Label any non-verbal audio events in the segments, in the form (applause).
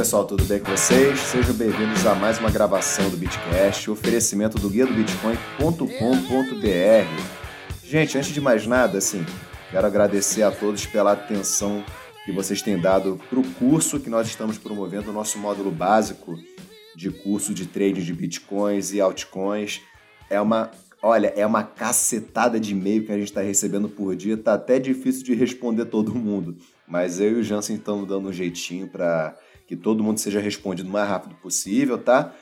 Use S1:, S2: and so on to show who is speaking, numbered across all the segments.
S1: pessoal, tudo bem com vocês? Sejam bem-vindos a mais uma gravação do Bitcast, oferecimento do guia do bitcoin.com.br. Gente, antes de mais nada, assim, quero agradecer a todos pela atenção que vocês têm dado para o curso que nós estamos promovendo, o nosso módulo básico de curso de trade de bitcoins e altcoins. É uma, olha, é uma cacetada de e-mail que a gente está recebendo por dia, tá até difícil de responder todo mundo, mas eu e o Jansen estamos dando um jeitinho para que todo mundo seja respondido o mais rápido possível, tá?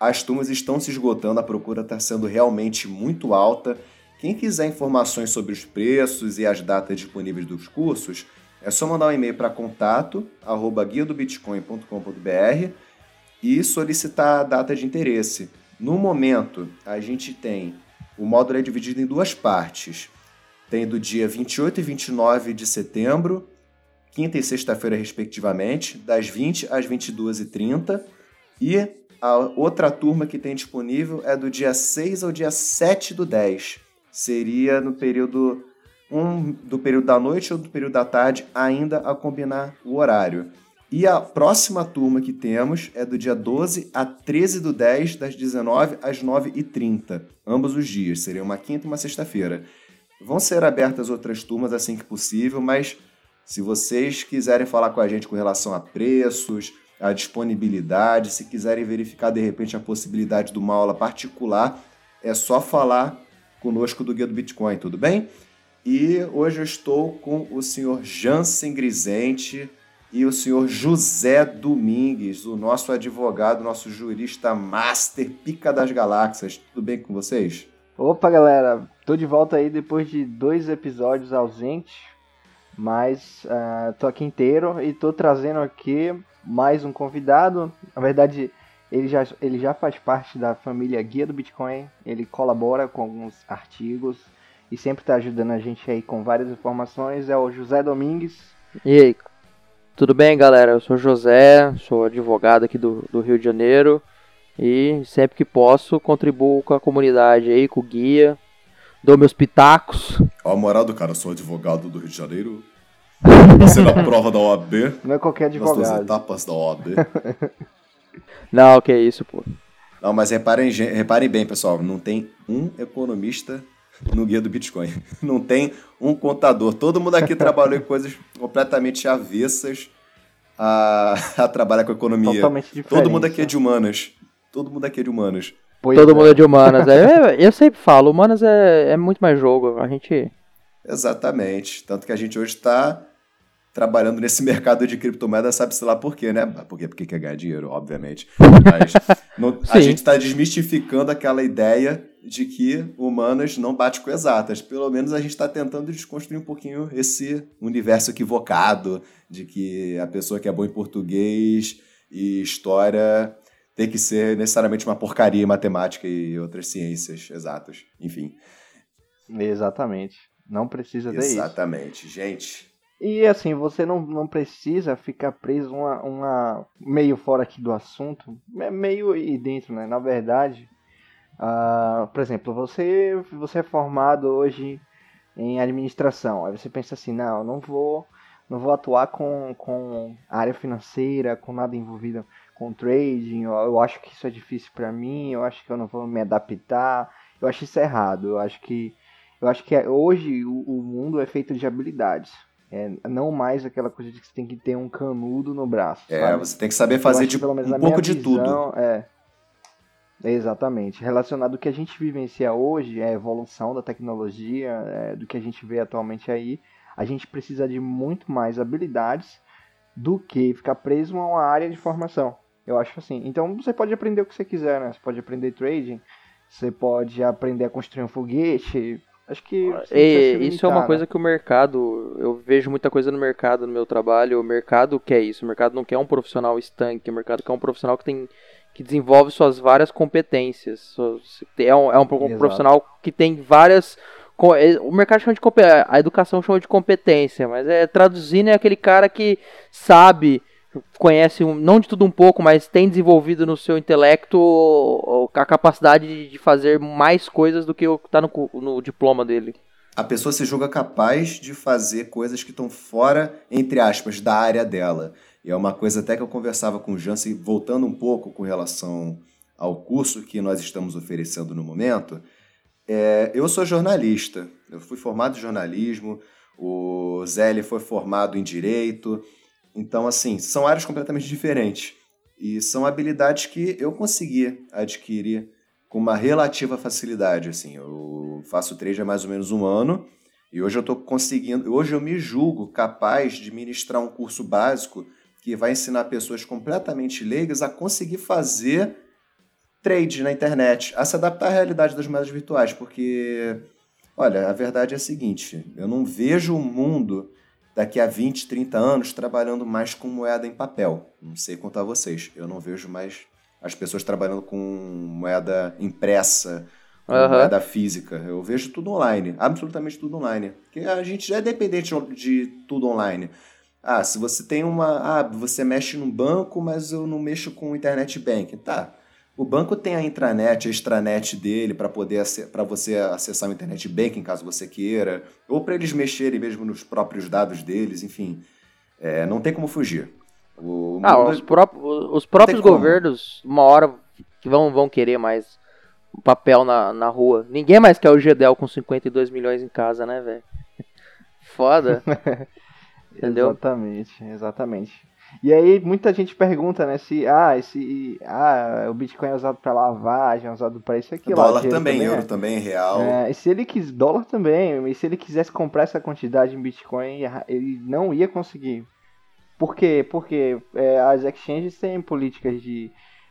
S1: As turmas estão se esgotando, a procura está sendo realmente muito alta. Quem quiser informações sobre os preços e as datas disponíveis dos cursos, é só mandar um e-mail para contato guiadobitcoin.com.br e solicitar a data de interesse. No momento, a gente tem o módulo é dividido em duas partes. Tem do dia 28 e 29 de setembro quinta e sexta-feira, respectivamente, das 20 às 22h30. E a outra turma que tem disponível é do dia 6 ao dia 7 do 10. Seria no período um do período da noite ou do período da tarde, ainda a combinar o horário. E a próxima turma que temos é do dia 12 a 13 do 10, das 19 às 9h30. Ambos os dias, seria uma quinta e uma sexta-feira. Vão ser abertas outras turmas assim que possível, mas se vocês quiserem falar com a gente com relação a preços, a disponibilidade, se quiserem verificar de repente a possibilidade de uma aula particular, é só falar conosco do Guia do Bitcoin, tudo bem? E hoje eu estou com o senhor Jansen Grisente e o senhor José Domingues, o nosso advogado, nosso jurista master, pica das galáxias. Tudo bem com vocês?
S2: Opa, galera, tô de volta aí depois de dois episódios ausentes mas uh, tô aqui inteiro e tô trazendo aqui mais um convidado. Na verdade, ele já, ele já faz parte da família Guia do Bitcoin. Ele colabora com alguns artigos e sempre está ajudando a gente aí com várias informações. É o José Domingues.
S3: E aí, tudo bem, galera? Eu sou José, sou advogado aqui do, do Rio de Janeiro e sempre que posso contribuo com a comunidade aí, com o guia dou meus pitacos.
S1: Ó, a moral do cara, sou advogado do Rio de Janeiro. Passei na (laughs) prova da OAB.
S2: Não é qualquer advogado. Nas
S1: duas etapas da OAB. (laughs)
S3: Não, que isso, pô.
S1: Não, mas reparem, reparem bem, pessoal, não tem um economista no guia do Bitcoin. (laughs) Não tem um contador. Todo mundo aqui trabalhou em coisas completamente avessas a, a trabalhar com economia.
S2: Totalmente diferente.
S1: Todo mundo aqui é de humanas. Todo mundo aqui é de humanas.
S3: Pois Todo é. mundo é de humanas. (laughs) É, eu sempre falo, humanas é, é muito mais jogo. A gente.
S1: Exatamente. Tanto que a gente hoje está trabalhando nesse (laughs) mercado de criptomoeda, sabe-se lá por quê, né? Por quê? Porque quer ganhar dinheiro, obviamente. Mas (laughs) no, a gente está desmistificando aquela ideia de que humanas não bate com exatas. Pelo menos a gente está tentando desconstruir um pouquinho esse universo equivocado de que a pessoa que é boa em português e história tem que ser necessariamente uma porcaria matemática e outras ciências exatas. Enfim.
S2: Exatamente. Não precisa ter isso.
S1: Exatamente, gente.
S2: E assim, você não, não precisa ficar preso uma, uma meio fora aqui do assunto, é meio aí dentro, né? Na verdade, uh, por exemplo, você, você é formado hoje em administração, aí você pensa assim, não, não vou, não vou atuar com, com área financeira, com nada envolvido com trading, eu acho que isso é difícil para mim, eu acho que eu não vou me adaptar, eu acho isso errado, eu acho que eu acho que é, hoje o, o, mundo é feito de habilidades. É, não mais aquela coisa de que você tem que ter um canudo no braço.
S1: É,
S2: sabe?
S1: você tem que saber fazer de, um pouco de
S2: visão,
S1: tudo.
S2: É, exatamente. Relacionado ao que a gente vivencia hoje, é a evolução da tecnologia, é, do que a gente vê atualmente aí, a gente precisa de muito mais habilidades do que ficar preso a uma área de formação. Eu acho assim. Então você pode aprender o que você quiser, né? Você pode aprender trading, você pode aprender a construir um foguete. Acho que.
S3: É, isso é uma coisa que o mercado. Eu vejo muita coisa no mercado, no meu trabalho. O mercado quer isso. O mercado não quer um profissional estanque. O mercado quer um profissional que tem. Que desenvolve suas várias competências. É um, é um profissional que tem várias é, o mercado chama de a educação chama de competência, mas é traduzindo é aquele cara que sabe conhece não de tudo um pouco, mas tem desenvolvido no seu intelecto a capacidade de fazer mais coisas do que está no, no diploma dele.
S1: A pessoa se julga capaz de fazer coisas que estão fora, entre aspas, da área dela. E é uma coisa até que eu conversava com o Jansen, voltando um pouco com relação ao curso que nós estamos oferecendo no momento. É, eu sou jornalista, eu fui formado em jornalismo, o Zé foi formado em direito, então, assim, são áreas completamente diferentes. E são habilidades que eu consegui adquirir com uma relativa facilidade. Assim, eu faço trade há mais ou menos um ano e hoje eu estou conseguindo. Hoje eu me julgo capaz de ministrar um curso básico que vai ensinar pessoas completamente leigas a conseguir fazer trade na internet, a se adaptar à realidade das moedas virtuais, porque, olha, a verdade é a seguinte: eu não vejo o mundo daqui a 20, 30 anos trabalhando mais com moeda em papel. Não sei contar vocês. Eu não vejo mais as pessoas trabalhando com moeda impressa, com uhum. moeda física. Eu vejo tudo online, absolutamente tudo online. Porque a gente já é dependente de tudo online. Ah, se você tem uma. Ah, você mexe num banco, mas eu não mexo com internet banking. Tá. O banco tem a intranet, a extranet dele para poder para você acessar o internet banking caso você queira, ou para eles mexerem mesmo nos próprios dados deles, enfim, é, não tem como fugir.
S3: O ah, os, pró os próprios governos, uma hora que vão, vão querer mais papel na, na rua. Ninguém mais quer o Gedel com 52 milhões em casa, né, velho? (laughs) Foda. (laughs)
S2: Entendeu? Exatamente, exatamente. E aí muita gente pergunta, né, se ah, esse ah, o Bitcoin é usado para lavagem, é usado para isso aqui
S1: Dólar também, também, euro é. também, real.
S2: É, e se ele quis dólar também, e se ele quisesse comprar essa quantidade em Bitcoin, ele não ia conseguir. Por quê? Porque é, as exchanges têm políticas de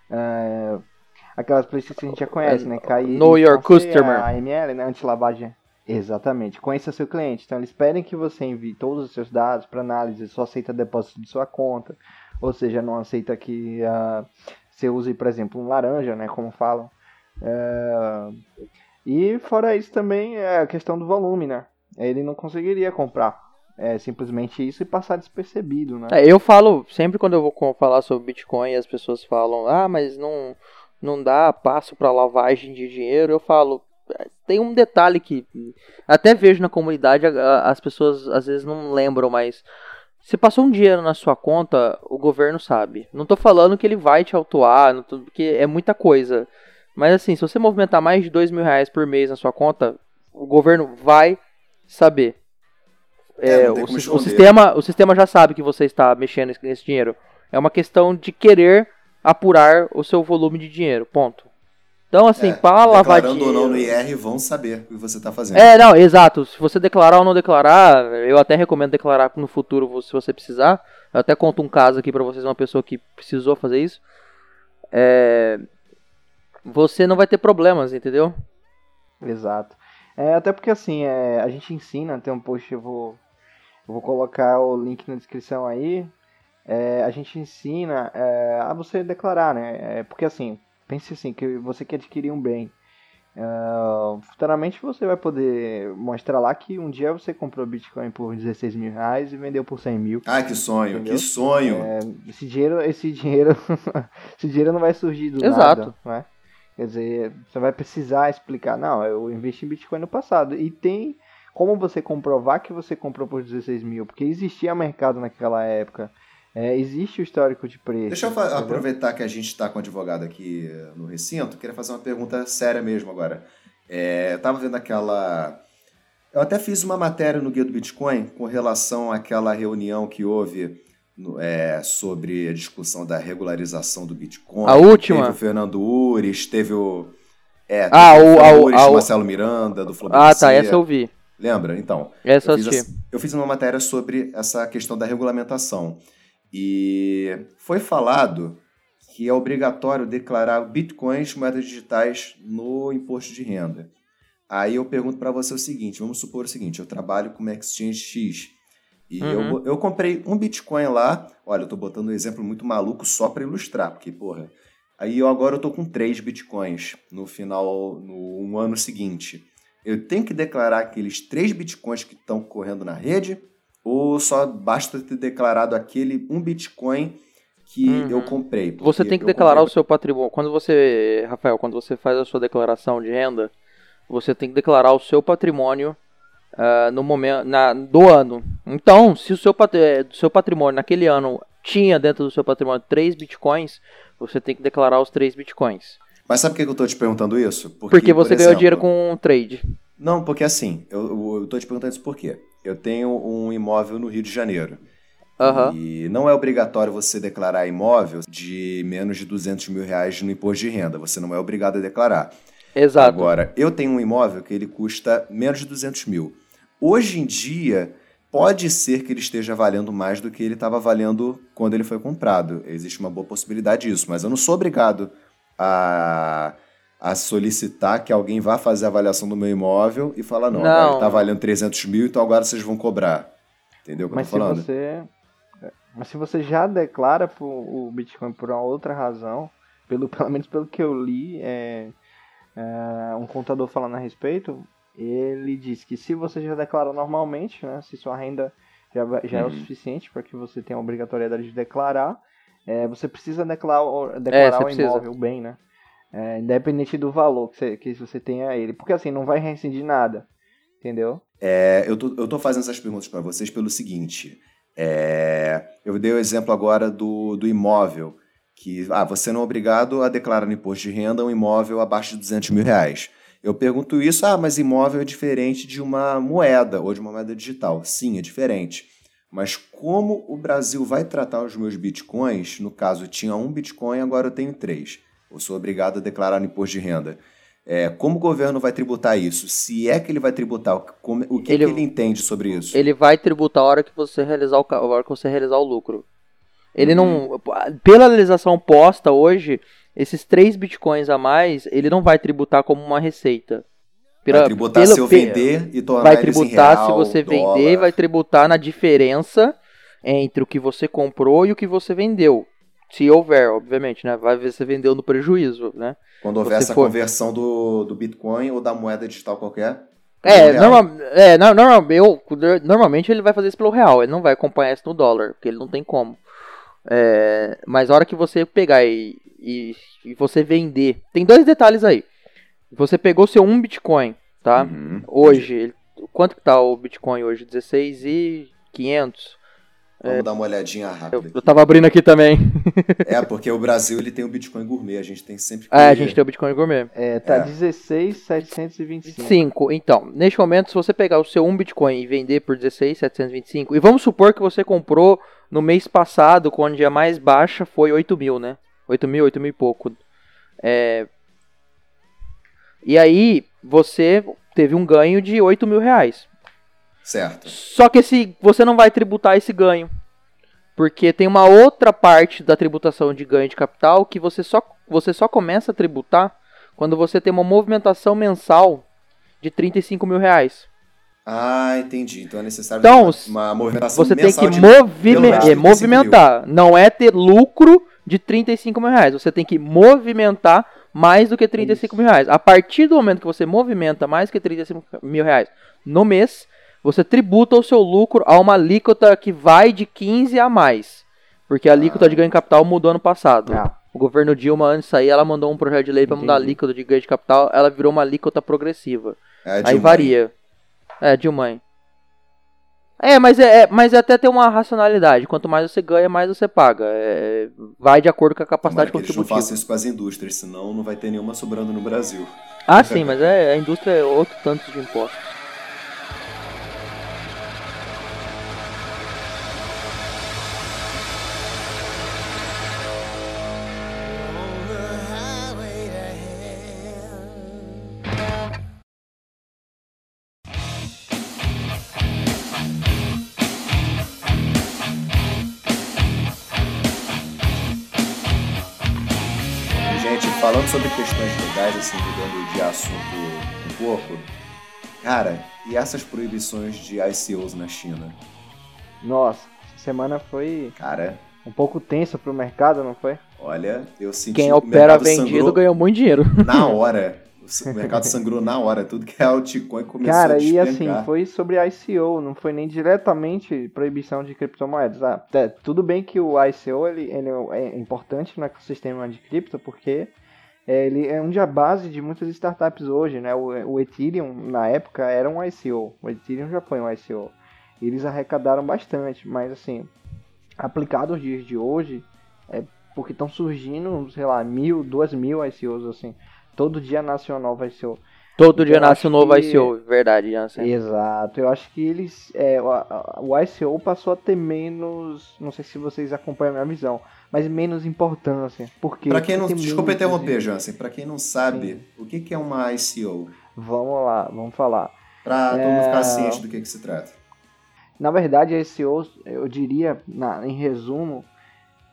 S2: é, aquelas políticas que a gente já conhece, né?
S3: Cair, know your customer.
S2: A AML, né, anti-lavagem Exatamente. Conheça seu cliente. Então, eles pedem que você envie todos os seus dados para análise, só aceita depósito de sua conta, ou seja, não aceita que uh, você use, por exemplo, um laranja, né, como falam. Uh, e fora isso também é a questão do volume, né? Ele não conseguiria comprar é simplesmente isso e passar despercebido, né?
S3: É, eu falo, sempre quando eu vou falar sobre Bitcoin, as pessoas falam, ah, mas não, não dá passo para lavagem de dinheiro. Eu falo, tem um detalhe que até vejo na comunidade, as pessoas às vezes não lembram, mas se passou um dinheiro na sua conta, o governo sabe. Não tô falando que ele vai te autuar, tô, porque é muita coisa. Mas assim, se você movimentar mais de dois mil reais por mês na sua conta, o governo vai saber. É, é, o, o, sistema, o sistema já sabe que você está mexendo nesse dinheiro. É uma questão de querer apurar o seu volume de dinheiro. Ponto. Então, assim, é, para lavar dinheiro...
S1: ou não no IR, vão saber o que você está fazendo.
S3: É, não, exato. Se você declarar ou não declarar, eu até recomendo declarar no futuro se você precisar. Eu até conto um caso aqui para vocês, uma pessoa que precisou fazer isso. É... Você não vai ter problemas, entendeu?
S2: Exato. É, até porque, assim, é, a gente ensina, tem um post, eu vou, eu vou colocar o link na descrição aí. É, a gente ensina é, a você declarar, né? É, porque, assim, pense assim, que você quer adquirir um bem. Uh, futuramente você vai poder mostrar lá que um dia você comprou Bitcoin por 16 mil reais e vendeu por 100 mil.
S1: Ah, que sonho, entendeu? que sonho! É,
S2: esse dinheiro, esse dinheiro, (laughs) esse dinheiro não vai surgir do Exato. nada, né? Quer dizer, você vai precisar explicar, não, eu investi em Bitcoin no passado. E tem como você comprovar que você comprou por 16 mil, porque existia mercado naquela época. É, existe o histórico de preço.
S1: Deixa eu aproveitar que a gente está com o advogado aqui no recinto, queria fazer uma pergunta séria mesmo agora. É, eu estava vendo aquela. Eu até fiz uma matéria no Guia do Bitcoin com relação àquela reunião que houve no, é, sobre a discussão da regularização do Bitcoin.
S3: A última?
S1: Teve o Fernando Ures, teve o. É,
S3: ah,
S1: teve
S3: o,
S1: Fernando
S3: a,
S1: Ures, a, Marcelo Miranda, do Flamengo.
S3: Ah, tá, essa eu vi.
S1: Lembra? Então.
S3: Essa
S1: eu,
S3: fiz,
S1: eu fiz uma matéria sobre essa questão da regulamentação. E foi falado que é obrigatório declarar bitcoins, moedas digitais, no imposto de renda. Aí eu pergunto para você o seguinte: vamos supor o seguinte, eu trabalho com uma exchange X e uhum. eu, eu comprei um bitcoin lá. Olha, eu tô botando um exemplo muito maluco só para ilustrar, porque, porra. Aí eu agora eu tô com três bitcoins no final, no um ano seguinte. Eu tenho que declarar aqueles três bitcoins que estão correndo na rede ou só basta ter declarado aquele um Bitcoin que uhum. eu comprei?
S3: Você tem que declarar comprei... o seu patrimônio. Quando você, Rafael, quando você faz a sua declaração de renda, você tem que declarar o seu patrimônio uh, no momento na, do ano. Então, se o seu, pat eh, seu patrimônio naquele ano tinha dentro do seu patrimônio 3 bitcoins, você tem que declarar os 3 bitcoins.
S1: Mas sabe por que eu estou te perguntando isso?
S3: Porque, porque você por ganhou dinheiro com um trade.
S1: Não, porque assim, eu, estou te perguntando isso por quê? Eu tenho um imóvel no Rio de Janeiro.
S3: Uhum.
S1: E não é obrigatório você declarar imóvel de menos de 200 mil reais no imposto de renda. Você não é obrigado a declarar.
S3: Exato.
S1: Agora, eu tenho um imóvel que ele custa menos de 200 mil. Hoje em dia, pode ser que ele esteja valendo mais do que ele estava valendo quando ele foi comprado. Existe uma boa possibilidade disso, mas eu não sou obrigado a, a solicitar que alguém vá fazer a avaliação do meu imóvel e falar, não, não. ele está valendo 300 mil, então agora vocês vão cobrar. Entendeu o que
S2: mas
S1: eu tô falando?
S2: Se você, mas se você já declara o Bitcoin por uma outra razão, pelo, pelo menos pelo que eu li, é, é, um contador falando a respeito, ele diz que se você já declara normalmente, né, se sua renda já, já uhum. é o uhum. suficiente para que você tenha a obrigatoriedade de declarar, é, você precisa declarar, declarar é, o precisa. imóvel bem, né? É, independente do valor que você, que você tenha ele. Porque assim, não vai rescindir nada. Entendeu?
S1: É, eu, tô, eu tô fazendo essas perguntas para vocês pelo seguinte. É, eu dei o exemplo agora do, do imóvel. Que ah, você não é obrigado a declarar no imposto de renda um imóvel abaixo de 200 mil reais. Eu pergunto isso, ah, mas imóvel é diferente de uma moeda ou de uma moeda digital. Sim, é diferente. Mas como o Brasil vai tratar os meus bitcoins, no caso tinha um bitcoin, agora eu tenho três. Eu sou obrigado a declarar no imposto de renda. É, como o governo vai tributar isso? Se é que ele vai tributar, como, o que ele, que ele entende sobre isso?
S3: Ele vai tributar a hora que você realizar o, a hora que você realizar o lucro. Ele uhum. não. Pela legislação posta hoje, esses 3 bitcoins a mais, ele não vai tributar como uma receita.
S1: Pela, vai tributar pelo, se eu vender e tornar
S3: Vai tributar real, se você dólar. vender, vai tributar na diferença entre o que você comprou e o que você vendeu. Se houver, obviamente, né? Vai ver se vendeu no prejuízo, né?
S1: Quando houver essa for... conversão do, do Bitcoin ou da moeda digital qualquer.
S3: É, normal, é não, normal, eu, normalmente ele vai fazer isso pelo real, ele não vai acompanhar isso no dólar, porque ele não tem como. É, mas a hora que você pegar e e, e você vender. Tem dois detalhes aí. Você pegou seu 1 Bitcoin, tá? Uhum. Hoje, quanto que tá o Bitcoin hoje? 16,500.
S1: Vamos é, dar uma olhadinha rápida.
S3: Eu, eu tava abrindo aqui também. (laughs)
S1: é, porque o Brasil ele tem o Bitcoin gourmet, a gente tem sempre que...
S3: É, a gente tem o Bitcoin gourmet.
S2: É, tá é. 16,725.
S3: 5. Então, neste momento, se você pegar o seu 1 Bitcoin e vender por 16,725, e vamos supor que você comprou no mês passado, quando a mais baixa foi 8 mil, né? 8 mil, 8 mil e pouco. É... E aí, você teve um ganho de 8 mil reais.
S1: Certo.
S3: Só que esse, você não vai tributar esse ganho. Porque tem uma outra parte da tributação de ganho de capital que você só, você só começa a tributar quando você tem uma movimentação mensal de 35 mil reais.
S1: Ah, entendi. Então é necessário
S3: então,
S1: uma movimentação
S3: Você tem que movime é, movimentar. Não é ter lucro de 35 mil reais. Você tem que movimentar mais do que 35 mil reais. A partir do momento que você movimenta mais que 35 mil reais no mês, você tributa o seu lucro a uma alíquota que vai de 15 a mais. Porque a alíquota ah. de ganho de capital mudou ano passado. Ah. O governo Dilma, antes aí, ela mandou um projeto de lei para mudar a alíquota de ganho de capital. Ela virou uma alíquota progressiva. É, aí varia. É, Dilma. É, mas é, é, mas é até ter uma racionalidade. Quanto mais você ganha, mais você paga. É, vai de acordo com a capacidade Tomara contributiva.
S1: Que eles não façam isso com as indústrias, senão não vai ter nenhuma sobrando no Brasil.
S3: Ah, sim, mas é, a indústria é outro tanto de impostos.
S1: Cara, e essas proibições de ICOs na China?
S2: Nossa, semana foi.
S1: Cara.
S2: Um pouco tensa pro mercado, não foi?
S1: Olha, eu senti
S3: Quem opera vendido ganhou muito dinheiro. (laughs)
S1: Na hora. O mercado sangrou na hora, tudo que é altcoin começou
S2: Cara,
S1: a despencar.
S2: e assim, foi sobre ICO, não foi nem diretamente proibição de criptomoedas. Ah, tudo bem que o ICO ele, ele é importante no ecossistema de cripto, porque é, ele é onde a base de muitas startups hoje, né? O, o Ethereum, na época, era um ICO. O Ethereum já foi um ICO. Eles arrecadaram bastante, mas assim, aplicado aos dias de hoje, é porque estão surgindo, sei lá, mil, duas mil ICOs, assim. Todo dia nasce um novo ICO.
S3: Todo então, dia nasce um novo que... ICO, verdade, Jansen.
S2: Exato, eu acho que eles. É, o, o ICO passou a ter menos. Não sei se vocês acompanham a minha visão, mas menos importância. Porque.
S1: Pra quem não. Desculpa interromper, Jansen. Pra quem não sabe, Sim. o que, que é uma ICO?
S2: Vamos lá, vamos falar.
S1: Pra todo mundo ficar é, ciente do que, que se trata.
S2: Na verdade, a ICO, eu diria, na, em resumo,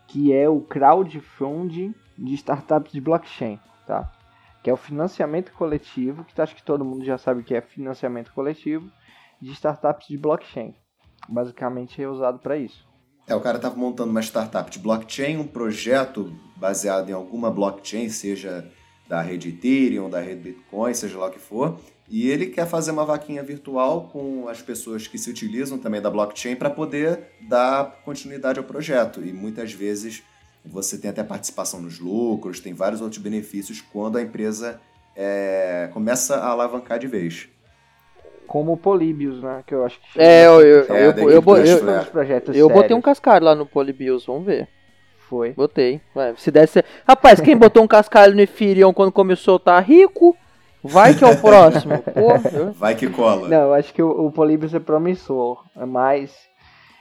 S2: que é o crowdfunding de startups de blockchain, tá? que é o financiamento coletivo, que acho que todo mundo já sabe que é financiamento coletivo de startups de blockchain. Basicamente é usado para isso.
S1: É, o cara estava montando uma startup de blockchain, um projeto baseado em alguma blockchain, seja da rede Ethereum, da rede Bitcoin, seja lá o que for, e ele quer fazer uma vaquinha virtual com as pessoas que se utilizam também da blockchain para poder dar continuidade ao projeto. E muitas vezes você tem até participação nos lucros, tem vários outros benefícios quando a empresa é, começa a alavancar de vez.
S2: Como o Polybius, né? Que eu acho que.
S3: É, eu, eu, é, eu, eu, eu, eu botei um cascalho lá no Polybius, vamos ver.
S2: Foi.
S3: Botei. Vai, se desse. Rapaz, quem botou um cascalho no Ethereum quando começou tá rico? Vai que é o próximo. (laughs) Pô,
S1: Vai que cola.
S2: Não, eu acho que o, o Polybius é promissor. Mas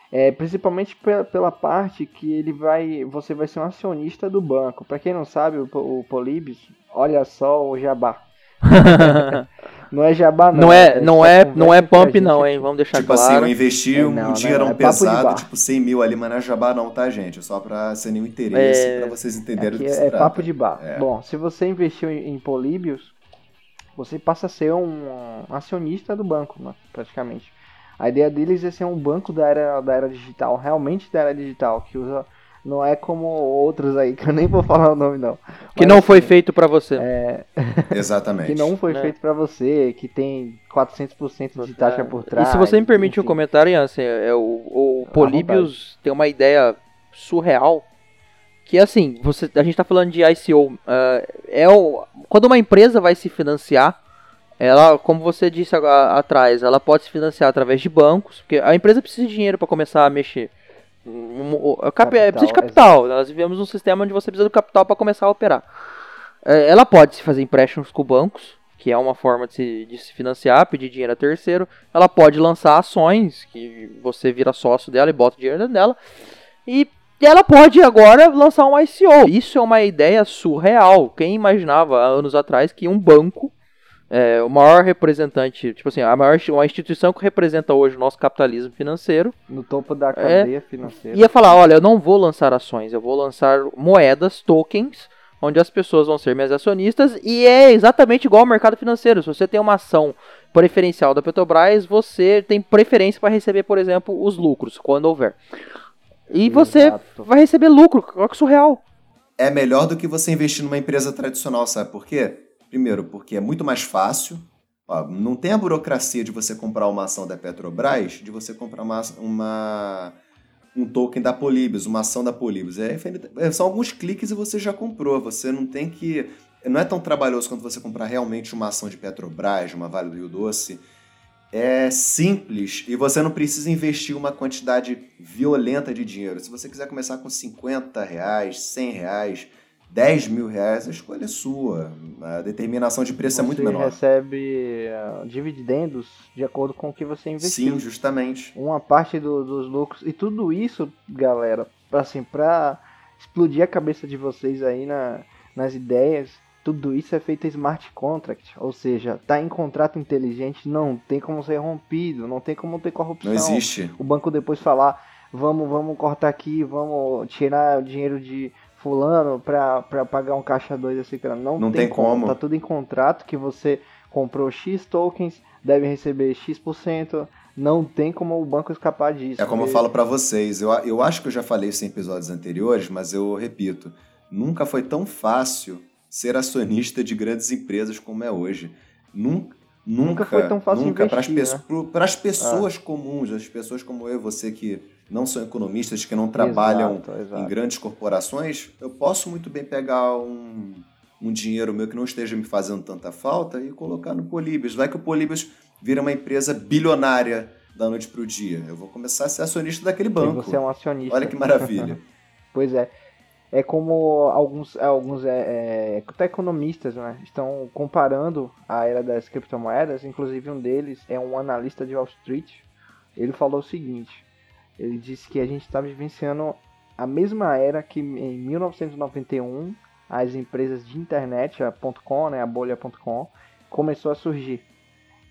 S2: é, principalmente pela, pela, parte que ele vai, você vai ser um acionista do banco. Para quem não sabe, o, o Polibis, olha só o Jabá. (laughs) não é Jabá
S3: não. Não é, não é, não é pump não, hein? Vamos deixar
S1: tipo
S3: claro.
S1: Tipo assim, eu investi é, não, um dinheirão é pesado, tipo 100 mil ali, mas não é Jabá não, tá, gente? É só pra ser nenhum interesse, é... pra vocês entenderem o que
S2: É, é papo de bar. É. Bom, se você investiu em, em Políbios, você passa a ser um, um acionista do banco, né, praticamente. A ideia deles é ser um banco da era, da era digital, realmente da era digital, que usa. Não é como outros aí, que eu nem vou falar o nome não.
S3: Que Mas, não foi assim, feito para você.
S2: É... (laughs)
S1: Exatamente.
S2: que não foi é. feito para você, que tem 400% de taxa por trás.
S3: E se você me permite enfim. um comentário, Jansen, é, o, o Polybius tem uma ideia surreal que assim, você, a gente está falando de ICO, uh, é o, quando uma empresa vai se financiar, ela, como você disse atrás, ela pode se financiar através de bancos, porque a empresa precisa de dinheiro para começar a mexer. Capital, precisa de capital. Nós vivemos um sistema onde você precisa do capital para começar a operar. É, ela pode se fazer empréstimos com bancos, que é uma forma de se, de se financiar, pedir dinheiro a terceiro. Ela pode lançar ações, que você vira sócio dela e bota dinheiro dentro dela. E ela pode agora lançar um ICO. Isso é uma ideia surreal. Quem imaginava há anos atrás que um banco é, o maior representante, tipo assim, a maior uma instituição que representa hoje o nosso capitalismo financeiro.
S2: No topo da cadeia é, financeira.
S3: Ia falar, olha, eu não vou lançar ações, eu vou lançar moedas, tokens, onde as pessoas vão ser minhas acionistas, e é exatamente igual ao mercado financeiro. Se você tem uma ação preferencial da Petrobras, você tem preferência para receber, por exemplo, os lucros, quando houver. E Exato. você vai receber lucro, olha que surreal.
S1: É melhor do que você investir numa empresa tradicional, sabe por quê? Primeiro, porque é muito mais fácil. Ó, não tem a burocracia de você comprar uma ação da Petrobras, de você comprar uma, uma um token da Polybus, uma ação da Polybus. É, é, são alguns cliques e você já comprou. Você não tem que. Não é tão trabalhoso quanto você comprar realmente uma ação de Petrobras, uma Vale do Rio Doce. É simples e você não precisa investir uma quantidade violenta de dinheiro. Se você quiser começar com 50 reais, 100 reais, 10 mil reais, a escolha é sua. A determinação de preço
S2: você
S1: é muito menor.
S2: Você recebe uh, dividendos de acordo com o que você investiu.
S1: Sim, justamente.
S2: Uma parte do, dos lucros. E tudo isso, galera, assim, pra explodir a cabeça de vocês aí na, nas ideias, tudo isso é feito em smart contract. Ou seja, tá em contrato inteligente, não tem como ser rompido, não tem como ter corrupção.
S1: Não existe.
S2: O banco depois falar, vamos, vamos cortar aqui, vamos tirar o dinheiro de fulano pra pagar um caixa 2 assim, não,
S1: não tem, tem como. como.
S2: Tá tudo em contrato que você comprou X tokens, deve receber X%. Não tem como o banco escapar disso.
S1: É como eu falo para vocês, eu, eu acho que eu já falei isso em episódios anteriores, mas eu repito, nunca foi tão fácil ser acionista de grandes empresas como é hoje. Nunca, nunca, nunca foi tão fácil nunca, investir, para as né? pessoas ah. comuns, as pessoas como eu e você que não são economistas, que não trabalham exato, exato. em grandes corporações, eu posso muito bem pegar um, um dinheiro meu que não esteja me fazendo tanta falta e colocar no Políbios. Vai que o Políbios vira uma empresa bilionária da noite para o dia. Eu vou começar a ser acionista daquele banco.
S2: E você é um acionista.
S1: Olha que maravilha. (laughs)
S2: pois é. É como alguns, alguns é, é, até economistas né, estão comparando a era das criptomoedas. Inclusive um deles é um analista de Wall Street. Ele falou o seguinte: ele disse que a gente está vivenciando a mesma era que em 1991 as empresas de internet, a .com, né, a bolha.com, começou a surgir.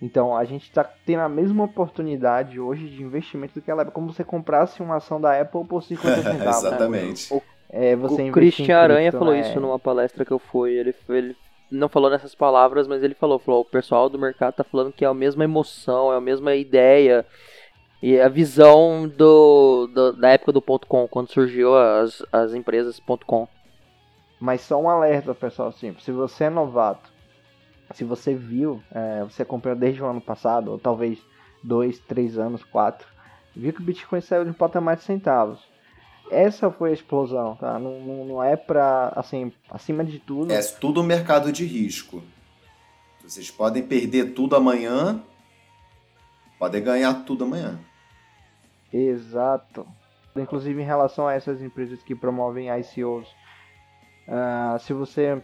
S2: Então a gente está tendo a mesma oportunidade hoje de investimento do que ela é como você comprasse uma ação da Apple por 50 (laughs) centavos. Né?
S1: Exatamente.
S3: Né? É, o Christian Aranha falou né? isso numa palestra que eu fui. Ele, ele não falou nessas palavras, mas ele falou, falou, o pessoal do mercado está falando que é a mesma emoção, é a mesma ideia. E a visão do, do da época do ponto .com, quando surgiu as, as empresas ponto .com.
S2: Mas só um alerta, pessoal, assim, se você é novato, se você viu, é, você comprou desde o ano passado, ou talvez dois, três anos, quatro, viu que o Bitcoin saiu de um patamar de centavos. Essa foi a explosão, tá? Não, não, não é pra, assim, acima de tudo...
S1: É tudo um mercado de risco. Vocês podem perder tudo amanhã, podem ganhar tudo amanhã.
S2: Exato. Inclusive em relação a essas empresas que promovem ICOs, uh, se você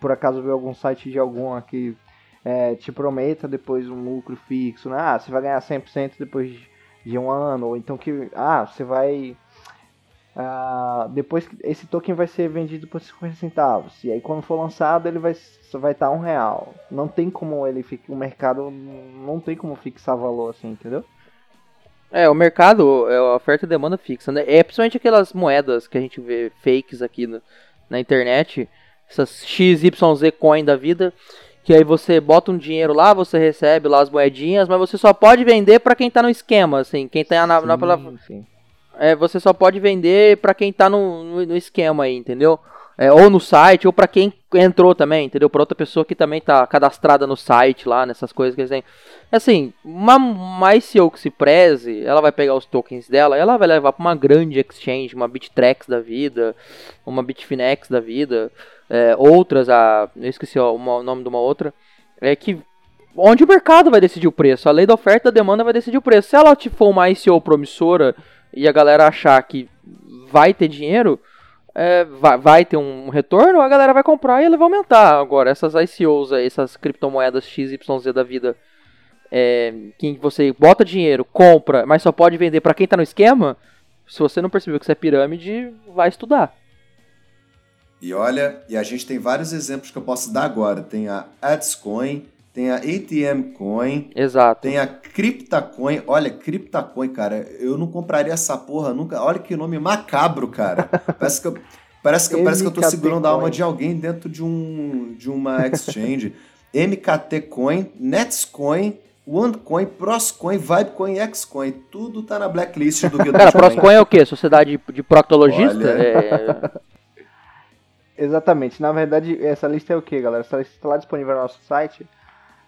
S2: por acaso vê algum site de alguma que é, te prometa depois um lucro fixo, né? Ah, você vai ganhar 100% depois de um ano, ou então que, ah, você vai... Uh, depois esse token vai ser vendido por 50 centavos e aí quando for lançado ele vai vai estar um real não tem como ele o mercado não tem como fixar valor assim entendeu
S3: é, o mercado é oferta e demanda fixa, né? É principalmente aquelas moedas que a gente vê fakes aqui no, na internet, essas XYZ coin da vida, que aí você bota um dinheiro lá, você recebe lá as moedinhas, mas você só pode vender para quem tá no esquema, assim, quem tá na, sim, na, na sim. É, você só pode vender para quem tá no, no, no esquema aí, entendeu? É, ou no site, ou para quem entrou também, entendeu? Para outra pessoa que também tá cadastrada no site lá, nessas coisas que eles têm. Assim, uma, uma ICO que se preze, ela vai pegar os tokens dela, ela vai levar para uma grande exchange, uma Bittrex da vida, uma Bitfinex da vida, é, outras, a, eu esqueci ó, uma, o nome de uma outra, é que onde o mercado vai decidir o preço, a lei da oferta e da demanda vai decidir o preço. Se ela for uma ICO promissora e a galera achar que vai ter dinheiro, é, vai, vai, ter um retorno, a galera vai comprar e ele vai aumentar. Agora, essas ICOs, essas criptomoedas XYZ da vida, é, que você bota dinheiro, compra, mas só pode vender para quem tá no esquema, se você não percebeu que isso é pirâmide, vai estudar.
S1: E olha, e a gente tem vários exemplos que eu posso dar agora. Tem a AdsCoin, tem a ATM Coin.
S3: Exato.
S1: Tem a CryptaCoin. Olha, CryptaCoin, cara, eu não compraria essa porra nunca. Olha que nome macabro, cara. (laughs) Parece que eu, parece que, parece que eu tô segurando a alma de alguém dentro de, um, de uma exchange. (laughs) MKT Coin, Netscoin, OneCoin, Proscoin, Vibecoin e Xcoin. Tudo tá na blacklist do Guido
S3: Cara, Proscoin é o quê? Sociedade de proctologista? Olha... É... (laughs)
S2: Exatamente. Na verdade, essa lista é o que, galera? Essa lista está lá disponível no nosso site.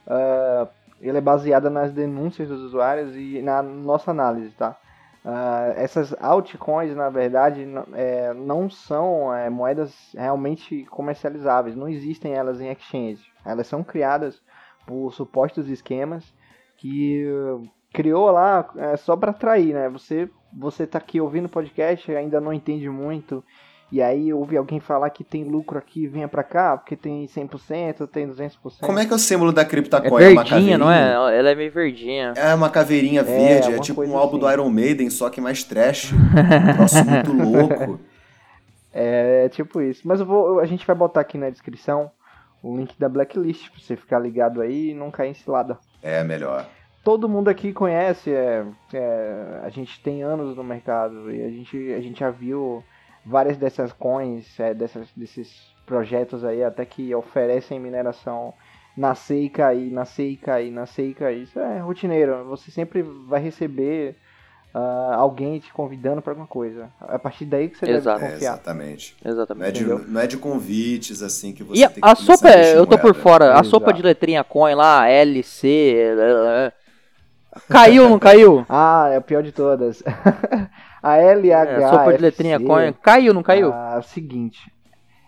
S2: Uh, ele é baseada nas denúncias dos usuários e na nossa análise, tá? Uh, essas altcoins, na verdade, é, não são é, moedas realmente comercializáveis, não existem elas em exchange. Elas são criadas por supostos esquemas que uh, criou lá é, só para atrair, né? Você você tá aqui ouvindo o podcast ainda não entende muito e aí ouve alguém falar que tem lucro aqui, venha para cá, porque tem 100%, tem 200%.
S1: Como é que é o símbolo da CryptoCoin?
S3: É verdinha, é não é? Ela é meio verdinha.
S1: É uma caveirinha é, verde, é, é tipo um álbum assim. do Iron Maiden, só que mais trash. (laughs) um troço muito louco.
S2: É, é, tipo isso. Mas eu vou, a gente vai botar aqui na descrição o link da Blacklist, pra você ficar ligado aí e não cair em cilada.
S1: É, melhor
S2: todo mundo aqui conhece, é, é, a gente tem anos no mercado e a gente, a gente já viu várias dessas coins, é, dessas, desses projetos aí, até que oferecem mineração e cair, nascer e cair, nascer e cair. Isso é rotineiro. Você sempre vai receber uh, alguém te convidando para alguma coisa. É a partir daí que você Exato. deve confiar.
S1: É, exatamente.
S3: Exatamente.
S1: Não é, de, não é, de, convites assim que você
S3: e tem que a sopa, a eu tô por fora. Exato. A sopa de letrinha coin lá, LC, caiu ou não caiu? (laughs)
S2: ah, é o pior de todas. (laughs) A LH. É,
S3: sopa de letrinha coin. Caiu, não caiu?
S2: Ah, seguinte.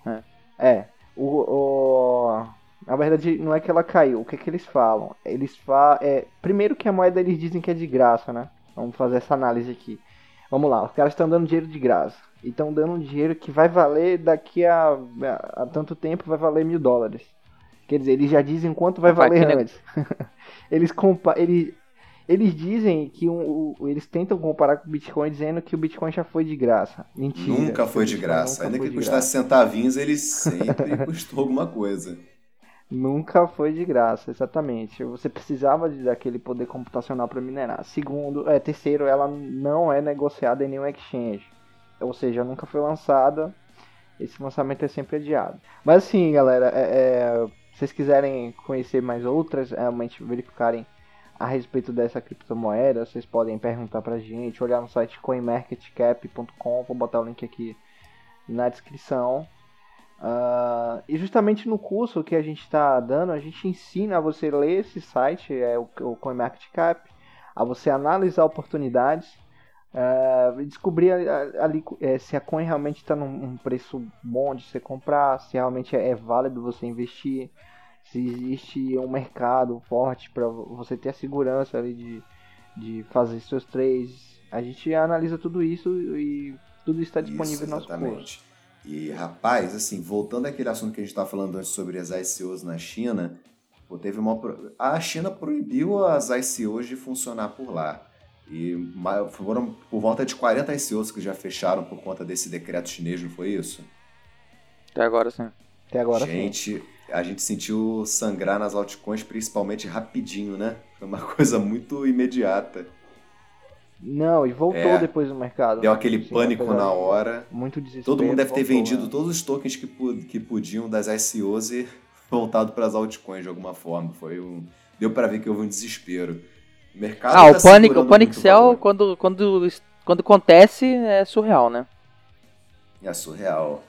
S2: É. é. o, o, na verdade, não é que ela caiu. O que, é que eles falam? Eles falam. É, primeiro que a moeda eles dizem que é de graça, né? Vamos fazer essa análise aqui. Vamos lá, os caras estão dando dinheiro de graça. E estão dando um dinheiro que vai valer daqui a, a, a, tanto tempo, vai valer mil dólares. Quer dizer, eles já dizem quanto vai valer antes. (laughs) eles, compa eles, eles dizem que um, um, eles tentam comparar com o Bitcoin dizendo que o Bitcoin já foi de graça. Mentira.
S1: Nunca foi de graça. Ainda que custasse centavinhos, ele (laughs) sempre custou alguma coisa.
S2: Nunca foi de graça, exatamente. Você precisava de, daquele poder computacional para minerar. Segundo, é, terceiro, ela não é negociada em nenhum exchange. Ou seja, nunca foi lançada. Esse lançamento é sempre adiado. Mas assim, galera, é, é, se vocês quiserem conhecer mais outras, realmente verificarem a respeito dessa criptomoeda, vocês podem perguntar pra gente, olhar no site coinmarketcap.com, vou botar o link aqui na descrição. Uh, e justamente no curso que a gente está dando, a gente ensina a você ler esse site, é o, o CoinMarketCap, a você analisar oportunidades, uh, descobrir ali é, se a coin realmente está num preço bom de você comprar, se realmente é, é válido você investir, se existe um mercado forte para você ter a segurança ali de, de fazer seus trades. A gente analisa tudo isso e tudo está disponível isso, no nosso curso.
S1: E, rapaz, assim, voltando àquele assunto que a gente estava falando antes sobre as ICOs na China, pô, teve uma... a China proibiu as ICOs de funcionar por lá. E foram por volta de 40 ICOs que já fecharam por conta desse decreto chinês, não foi isso?
S3: Até agora sim.
S2: Até agora
S1: gente, sim. A gente sentiu sangrar nas altcoins, principalmente rapidinho, né? Foi uma (laughs) coisa muito imediata.
S2: Não, e voltou é, depois no mercado.
S1: Deu aquele pânico na hora.
S2: Muito desespero.
S1: Todo mundo deve ter vendido né? todos os tokens que, que podiam das ICOs e (laughs) voltado para as altcoins de alguma forma. Foi um, deu para ver que houve um desespero.
S3: O mercado ah, tá o pânico, o pânico cell quando, quando, quando acontece é surreal, né?
S1: É surreal.